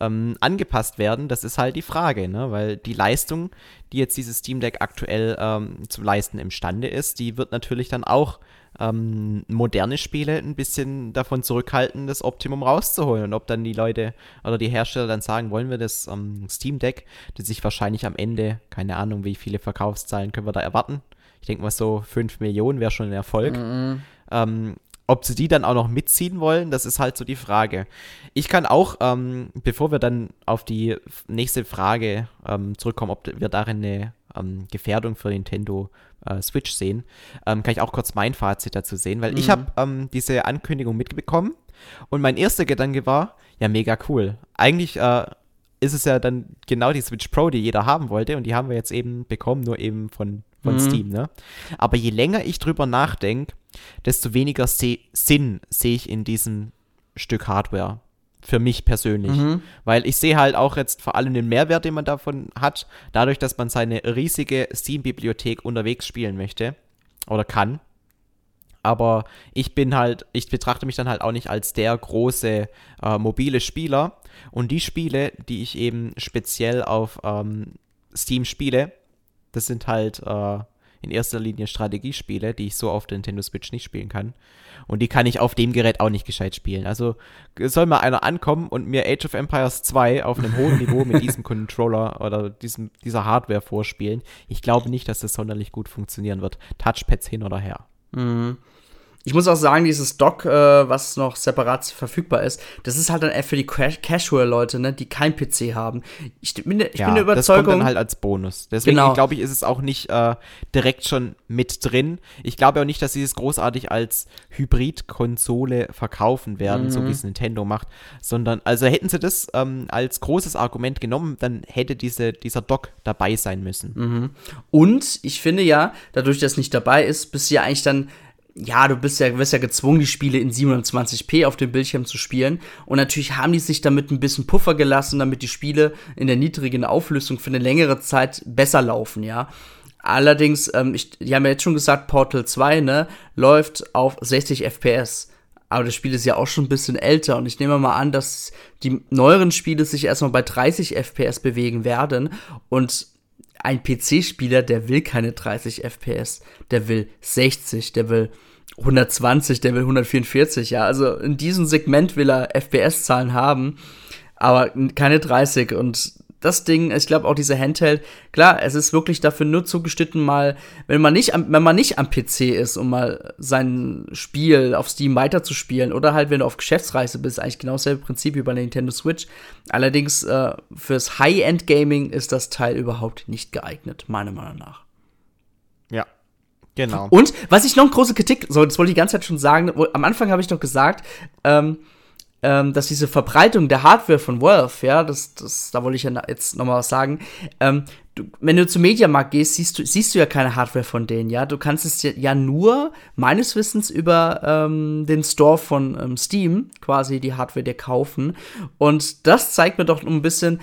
ähm, angepasst werden, das ist halt die Frage, ne? weil die Leistung, die jetzt dieses Steam Deck aktuell ähm, zu leisten imstande ist, die wird natürlich dann auch ähm, moderne Spiele ein bisschen davon zurückhalten, das Optimum rauszuholen. Und ob dann die Leute oder die Hersteller dann sagen, wollen wir das ähm, Steam Deck, das sich wahrscheinlich am Ende, keine Ahnung, wie viele Verkaufszahlen können wir da erwarten. Ich denke mal so 5 Millionen wäre schon ein Erfolg. Mhm. Ähm, ob sie die dann auch noch mitziehen wollen, das ist halt so die Frage. Ich kann auch, ähm, bevor wir dann auf die nächste Frage ähm, zurückkommen, ob wir darin eine ähm, Gefährdung für Nintendo äh, Switch sehen, ähm, kann ich auch kurz mein Fazit dazu sehen, weil mhm. ich habe ähm, diese Ankündigung mitbekommen und mein erster Gedanke war, ja, mega cool. Eigentlich äh, ist es ja dann genau die Switch Pro, die jeder haben wollte und die haben wir jetzt eben bekommen, nur eben von, von mhm. Steam, ne? Aber je länger ich drüber nachdenke, desto weniger se Sinn sehe ich in diesem Stück Hardware. Für mich persönlich. Mhm. Weil ich sehe halt auch jetzt vor allem den Mehrwert, den man davon hat, dadurch, dass man seine riesige Steam-Bibliothek unterwegs spielen möchte oder kann. Aber ich bin halt, ich betrachte mich dann halt auch nicht als der große äh, mobile Spieler. Und die Spiele, die ich eben speziell auf ähm, Steam spiele, das sind halt äh, in erster Linie Strategiespiele, die ich so auf der Nintendo Switch nicht spielen kann. Und die kann ich auf dem Gerät auch nicht gescheit spielen. Also soll mal einer ankommen und mir Age of Empires 2 auf einem hohen [LAUGHS] Niveau mit diesem Controller oder diesem, dieser Hardware vorspielen. Ich glaube nicht, dass das sonderlich gut funktionieren wird. Touchpads hin oder her. Mhm. Ich muss auch sagen, dieses Dock, äh, was noch separat verfügbar ist, das ist halt dann eher für die Casual-Leute, ne, die kein PC haben. Ich bin, ich ja, bin der Überzeugung. Das kommt dann halt als Bonus. Deswegen genau. glaube ich, ist es auch nicht äh, direkt schon mit drin. Ich glaube auch nicht, dass sie es großartig als Hybrid-Konsole verkaufen werden, mhm. so wie es Nintendo macht, sondern, also hätten sie das ähm, als großes Argument genommen, dann hätte diese, dieser Dock dabei sein müssen. Mhm. Und ich finde ja, dadurch, dass es nicht dabei ist, bist du ja eigentlich dann ja, du bist ja, wirst ja gezwungen, die Spiele in 720p auf dem Bildschirm zu spielen. Und natürlich haben die sich damit ein bisschen Puffer gelassen, damit die Spiele in der niedrigen Auflösung für eine längere Zeit besser laufen, ja. Allerdings, ähm, ich, die haben ja jetzt schon gesagt, Portal 2, ne, läuft auf 60 FPS. Aber das Spiel ist ja auch schon ein bisschen älter und ich nehme mal an, dass die neueren Spiele sich erstmal bei 30 FPS bewegen werden und ein PC-Spieler, der will keine 30 FPS, der will 60, der will 120, der will 144, ja. Also in diesem Segment will er FPS-Zahlen haben, aber keine 30 und das Ding, ich glaube auch diese Handheld, klar, es ist wirklich dafür nur zugeschnitten, mal, wenn man nicht am, wenn man nicht am PC ist, um mal sein Spiel auf Steam weiterzuspielen, oder halt, wenn du auf Geschäftsreise bist, eigentlich genau dasselbe Prinzip wie bei der Nintendo Switch. Allerdings äh, fürs High-End-Gaming ist das Teil überhaupt nicht geeignet, meiner Meinung nach. Ja, Genau. Und was ich noch eine große Kritik, so, das wollte ich die ganze Zeit schon sagen, am Anfang habe ich doch gesagt, ähm, ähm, dass diese Verbreitung der Hardware von Valve, ja, das, das, da wollte ich ja jetzt noch mal was sagen. Ähm, du, wenn du zum Mediamarkt gehst, siehst du, siehst du ja keine Hardware von denen, ja. Du kannst es ja nur meines Wissens über ähm, den Store von ähm, Steam quasi die Hardware dir kaufen. Und das zeigt mir doch ein bisschen,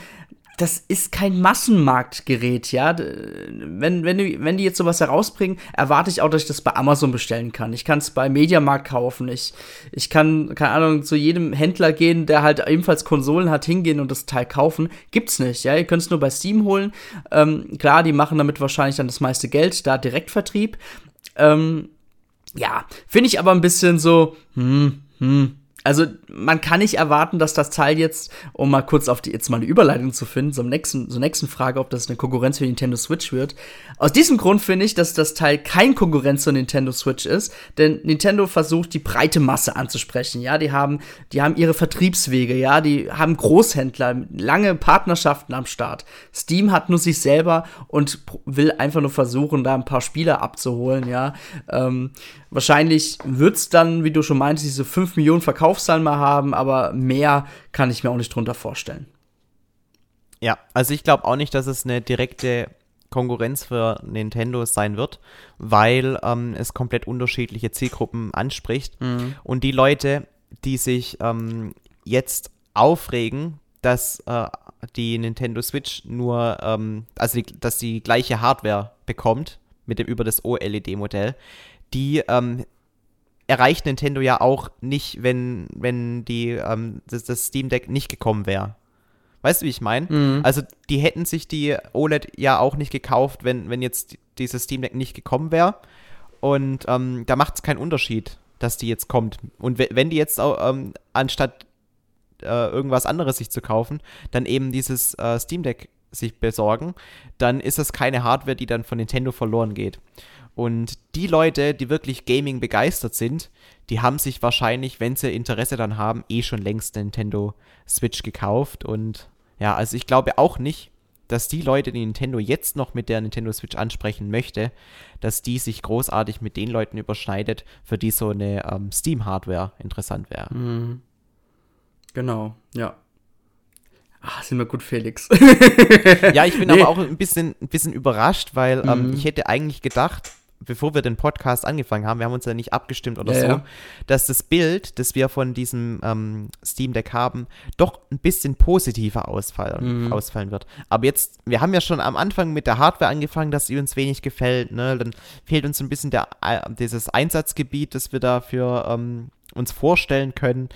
das ist kein Massenmarktgerät, ja. Wenn, wenn, die, wenn die jetzt sowas herausbringen, erwarte ich auch, dass ich das bei Amazon bestellen kann. Ich kann es bei Mediamarkt kaufen. Ich, ich kann, keine Ahnung, zu jedem Händler gehen, der halt ebenfalls Konsolen hat, hingehen und das Teil kaufen. Gibt's nicht, ja. Ihr könnt es nur bei Steam holen. Ähm, klar, die machen damit wahrscheinlich dann das meiste Geld, da Direktvertrieb. Ähm, ja, finde ich aber ein bisschen so, hm, hm, also man kann nicht erwarten, dass das Teil jetzt, um mal kurz auf die jetzt mal eine Überleitung zu finden, zur nächsten, zur nächsten Frage, ob das eine Konkurrenz für Nintendo Switch wird. Aus diesem Grund finde ich, dass das Teil kein Konkurrenz zur Nintendo Switch ist, denn Nintendo versucht die breite Masse anzusprechen. Ja, die haben, die haben ihre Vertriebswege, ja, die haben Großhändler, lange Partnerschaften am Start. Steam hat nur sich selber und will einfach nur versuchen, da ein paar Spieler abzuholen, ja. Ähm, Wahrscheinlich wird es dann, wie du schon meintest, diese 5 Millionen Verkaufszahlen mal haben, aber mehr kann ich mir auch nicht drunter vorstellen. Ja, also ich glaube auch nicht, dass es eine direkte Konkurrenz für Nintendo sein wird, weil ähm, es komplett unterschiedliche Zielgruppen anspricht. Mhm. Und die Leute, die sich ähm, jetzt aufregen, dass äh, die Nintendo Switch nur, ähm, also die, dass die gleiche Hardware bekommt mit dem über das OLED-Modell, die ähm, erreicht Nintendo ja auch nicht, wenn, wenn die, ähm, das, das Steam Deck nicht gekommen wäre. Weißt du, wie ich meine? Mhm. Also, die hätten sich die OLED ja auch nicht gekauft, wenn, wenn jetzt dieses Steam Deck nicht gekommen wäre. Und ähm, da macht es keinen Unterschied, dass die jetzt kommt. Und wenn die jetzt auch, ähm, anstatt äh, irgendwas anderes sich zu kaufen, dann eben dieses äh, Steam Deck sich besorgen, dann ist das keine Hardware, die dann von Nintendo verloren geht. Und die Leute, die wirklich Gaming begeistert sind, die haben sich wahrscheinlich, wenn sie Interesse dann haben, eh schon längst Nintendo Switch gekauft. Und ja, also ich glaube auch nicht, dass die Leute, die Nintendo jetzt noch mit der Nintendo Switch ansprechen möchte, dass die sich großartig mit den Leuten überschneidet, für die so eine ähm, Steam-Hardware interessant wäre. Mhm. Genau, ja. Ach, sind wir gut, Felix. [LAUGHS] ja, ich bin nee. aber auch ein bisschen, ein bisschen überrascht, weil ähm, mhm. ich hätte eigentlich gedacht, bevor wir den Podcast angefangen haben, wir haben uns ja nicht abgestimmt oder ja, so, ja. dass das Bild, das wir von diesem ähm, Steam Deck haben, doch ein bisschen positiver ausfallen, mhm. ausfallen wird. Aber jetzt, wir haben ja schon am Anfang mit der Hardware angefangen, dass sie uns wenig gefällt, ne? Dann fehlt uns ein bisschen der, äh, dieses Einsatzgebiet, das wir dafür ähm, uns vorstellen können.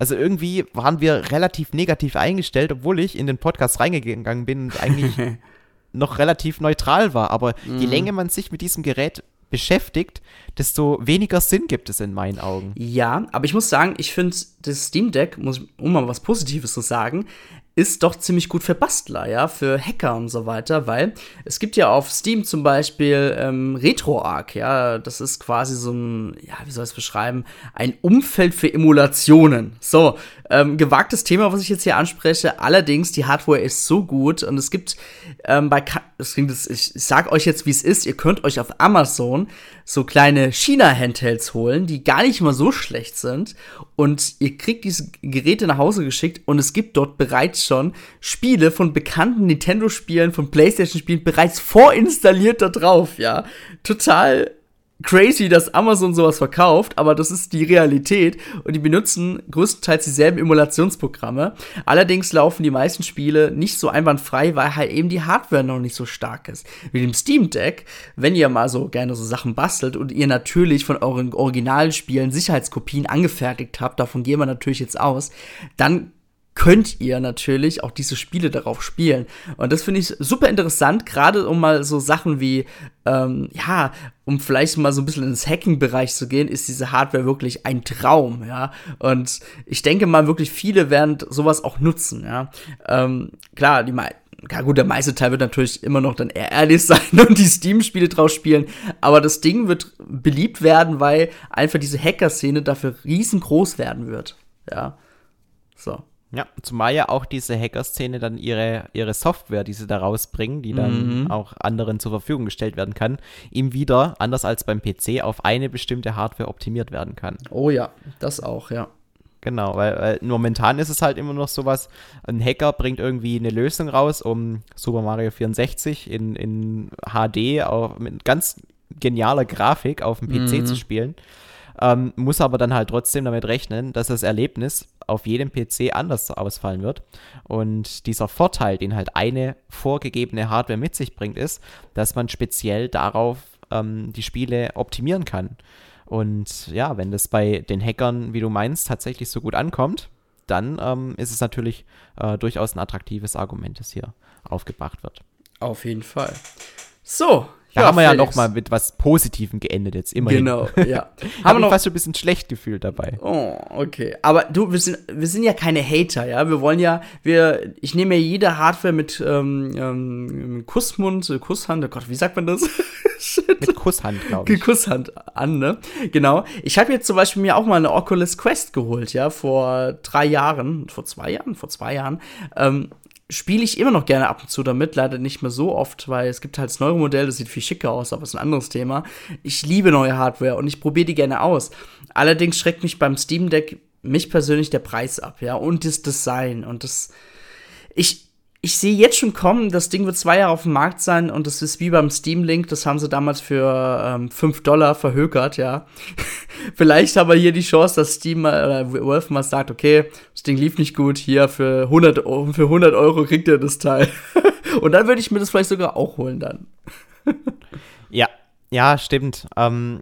Also irgendwie waren wir relativ negativ eingestellt, obwohl ich in den Podcast reingegangen bin und eigentlich [LAUGHS] noch relativ neutral war. Aber mhm. je länger man sich mit diesem Gerät beschäftigt, desto weniger Sinn gibt es in meinen Augen. Ja, aber ich muss sagen, ich finde das Steam Deck, muss, um mal was Positives zu sagen, ist doch ziemlich gut für Bastler, ja, für Hacker und so weiter, weil es gibt ja auf Steam zum Beispiel ähm, RetroArch, ja, das ist quasi so ein, ja, wie soll ich es beschreiben, ein Umfeld für Emulationen. So, ähm, gewagtes Thema, was ich jetzt hier anspreche. Allerdings, die Hardware ist so gut und es gibt ähm, bei, das, ich, ich sag euch jetzt, wie es ist. Ihr könnt euch auf Amazon so kleine China-Handhelds holen, die gar nicht mal so schlecht sind und ihr kriegt diese Geräte nach Hause geschickt und es gibt dort bereits schon Spiele von bekannten Nintendo-Spielen, von PlayStation-Spielen bereits vorinstalliert da drauf, ja. Total crazy, dass Amazon sowas verkauft, aber das ist die Realität und die benutzen größtenteils dieselben Emulationsprogramme. Allerdings laufen die meisten Spiele nicht so einwandfrei, weil halt eben die Hardware noch nicht so stark ist. Wie dem Steam Deck, wenn ihr mal so gerne so Sachen bastelt und ihr natürlich von euren Originalspielen Sicherheitskopien angefertigt habt, davon gehen wir natürlich jetzt aus, dann könnt ihr natürlich auch diese Spiele darauf spielen. Und das finde ich super interessant, gerade um mal so Sachen wie, ähm, ja, um vielleicht mal so ein bisschen ins Hacking-Bereich zu gehen, ist diese Hardware wirklich ein Traum, ja. Und ich denke mal, wirklich viele werden sowas auch nutzen, ja. Ähm, klar, die meisten ja gut, der meiste Teil wird natürlich immer noch dann eher ehrlich [LAUGHS] sein und die Steam-Spiele draus spielen, aber das Ding wird beliebt werden, weil einfach diese Hacker-Szene dafür riesengroß werden wird. Ja. So. Ja, zumal ja auch diese Hacker-Szene dann ihre, ihre Software, die sie da rausbringen, die dann mhm. auch anderen zur Verfügung gestellt werden kann, ihm wieder, anders als beim PC, auf eine bestimmte Hardware optimiert werden kann. Oh ja, das auch, ja. Genau, weil, weil momentan ist es halt immer noch sowas, ein Hacker bringt irgendwie eine Lösung raus, um Super Mario 64 in, in HD auch mit ganz genialer Grafik auf dem PC mhm. zu spielen. Ähm, muss aber dann halt trotzdem damit rechnen, dass das Erlebnis auf jedem PC anders ausfallen wird. Und dieser Vorteil, den halt eine vorgegebene Hardware mit sich bringt, ist, dass man speziell darauf ähm, die Spiele optimieren kann. Und ja, wenn das bei den Hackern, wie du meinst, tatsächlich so gut ankommt, dann ähm, ist es natürlich äh, durchaus ein attraktives Argument, das hier aufgebracht wird. Auf jeden Fall. So, da ja, haben wir Felix. ja noch mal mit was Positivem geendet jetzt, immerhin. Genau, ja. [LAUGHS] haben wir noch fast ein bisschen schlecht gefühlt dabei. Oh, okay. Aber du, wir sind, wir sind ja keine Hater, ja. Wir wollen ja, wir, ich nehme ja jede Hardware mit ähm, ähm, Kussmund, äh, Kusshand, oh Gott, wie sagt man das? [LAUGHS] mit Kusshand, glaube ich. Kusshand an, ne? Genau. Ich habe jetzt zum Beispiel mir auch mal eine Oculus Quest geholt, ja, vor drei Jahren, vor zwei Jahren, vor zwei Jahren. Ähm, spiele ich immer noch gerne ab und zu damit, leider nicht mehr so oft, weil es gibt halt das neue Modell, das sieht viel schicker aus, aber ist ein anderes Thema. Ich liebe neue Hardware und ich probiere die gerne aus. Allerdings schreckt mich beim Steam Deck mich persönlich der Preis ab, ja, und das Design und das ich ich sehe jetzt schon kommen, das Ding wird zwei Jahre auf dem Markt sein und das ist wie beim Steam Link, das haben sie damals für ähm, 5 Dollar verhökert, ja. [LAUGHS] Vielleicht haben wir hier die Chance, dass Steam mal, oder Wolf mal sagt, okay, das Ding lief nicht gut, hier für 100, für 100 Euro kriegt ihr das Teil. [LAUGHS] und dann würde ich mir das vielleicht sogar auch holen dann. [LAUGHS] ja, ja, stimmt. Ähm,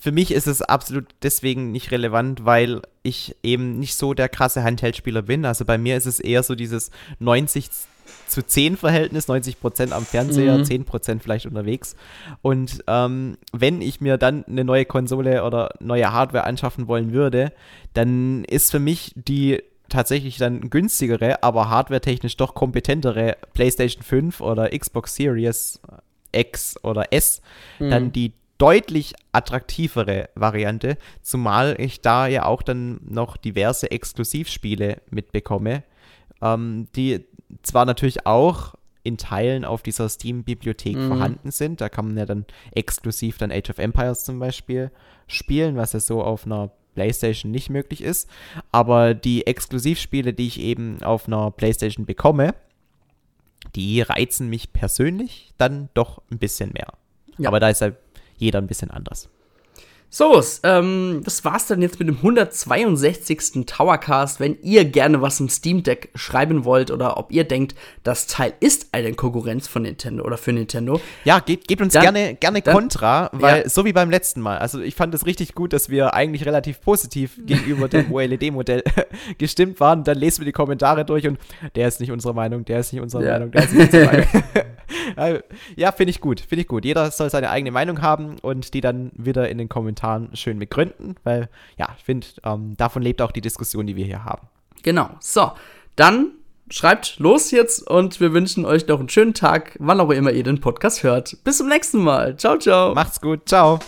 für mich ist es absolut deswegen nicht relevant, weil ich eben nicht so der krasse Handheldspieler bin. Also bei mir ist es eher so dieses 90 zu 10 Verhältnis, 90% am Fernseher, mhm. 10% vielleicht unterwegs. Und ähm, wenn ich mir dann eine neue Konsole oder neue Hardware anschaffen wollen würde, dann ist für mich die tatsächlich dann günstigere, aber hardwaretechnisch doch kompetentere PlayStation 5 oder Xbox Series X oder S mhm. dann die deutlich attraktivere Variante, zumal ich da ja auch dann noch diverse Exklusivspiele mitbekomme, ähm, die zwar natürlich auch in Teilen auf dieser Steam-Bibliothek mhm. vorhanden sind. Da kann man ja dann exklusiv dann Age of Empires zum Beispiel spielen, was ja so auf einer PlayStation nicht möglich ist. Aber die Exklusivspiele, die ich eben auf einer PlayStation bekomme, die reizen mich persönlich dann doch ein bisschen mehr. Ja. Aber da ist halt jeder ein bisschen anders. So, ähm, das war's dann jetzt mit dem 162. Towercast. Wenn ihr gerne was im Steam Deck schreiben wollt oder ob ihr denkt, das Teil ist eine Konkurrenz von Nintendo oder für Nintendo. Ja, gebt, gebt uns dann, gerne, gerne dann, Kontra, weil ja. so wie beim letzten Mal. Also ich fand es richtig gut, dass wir eigentlich relativ positiv [LAUGHS] gegenüber dem OLED-Modell [LAUGHS] gestimmt waren. Dann lesen wir die Kommentare durch und der ist nicht unsere Meinung, der ist nicht unsere ja. Meinung, der ist nicht unsere [LAUGHS] Meinung. Ja, finde ich gut, finde ich gut. Jeder soll seine eigene Meinung haben und die dann wieder in den Kommentaren schön begründen, weil ja, ich finde, ähm, davon lebt auch die Diskussion, die wir hier haben. Genau. So, dann schreibt los jetzt und wir wünschen euch noch einen schönen Tag, wann auch immer ihr den Podcast hört. Bis zum nächsten Mal. Ciao, ciao. Macht's gut. Ciao.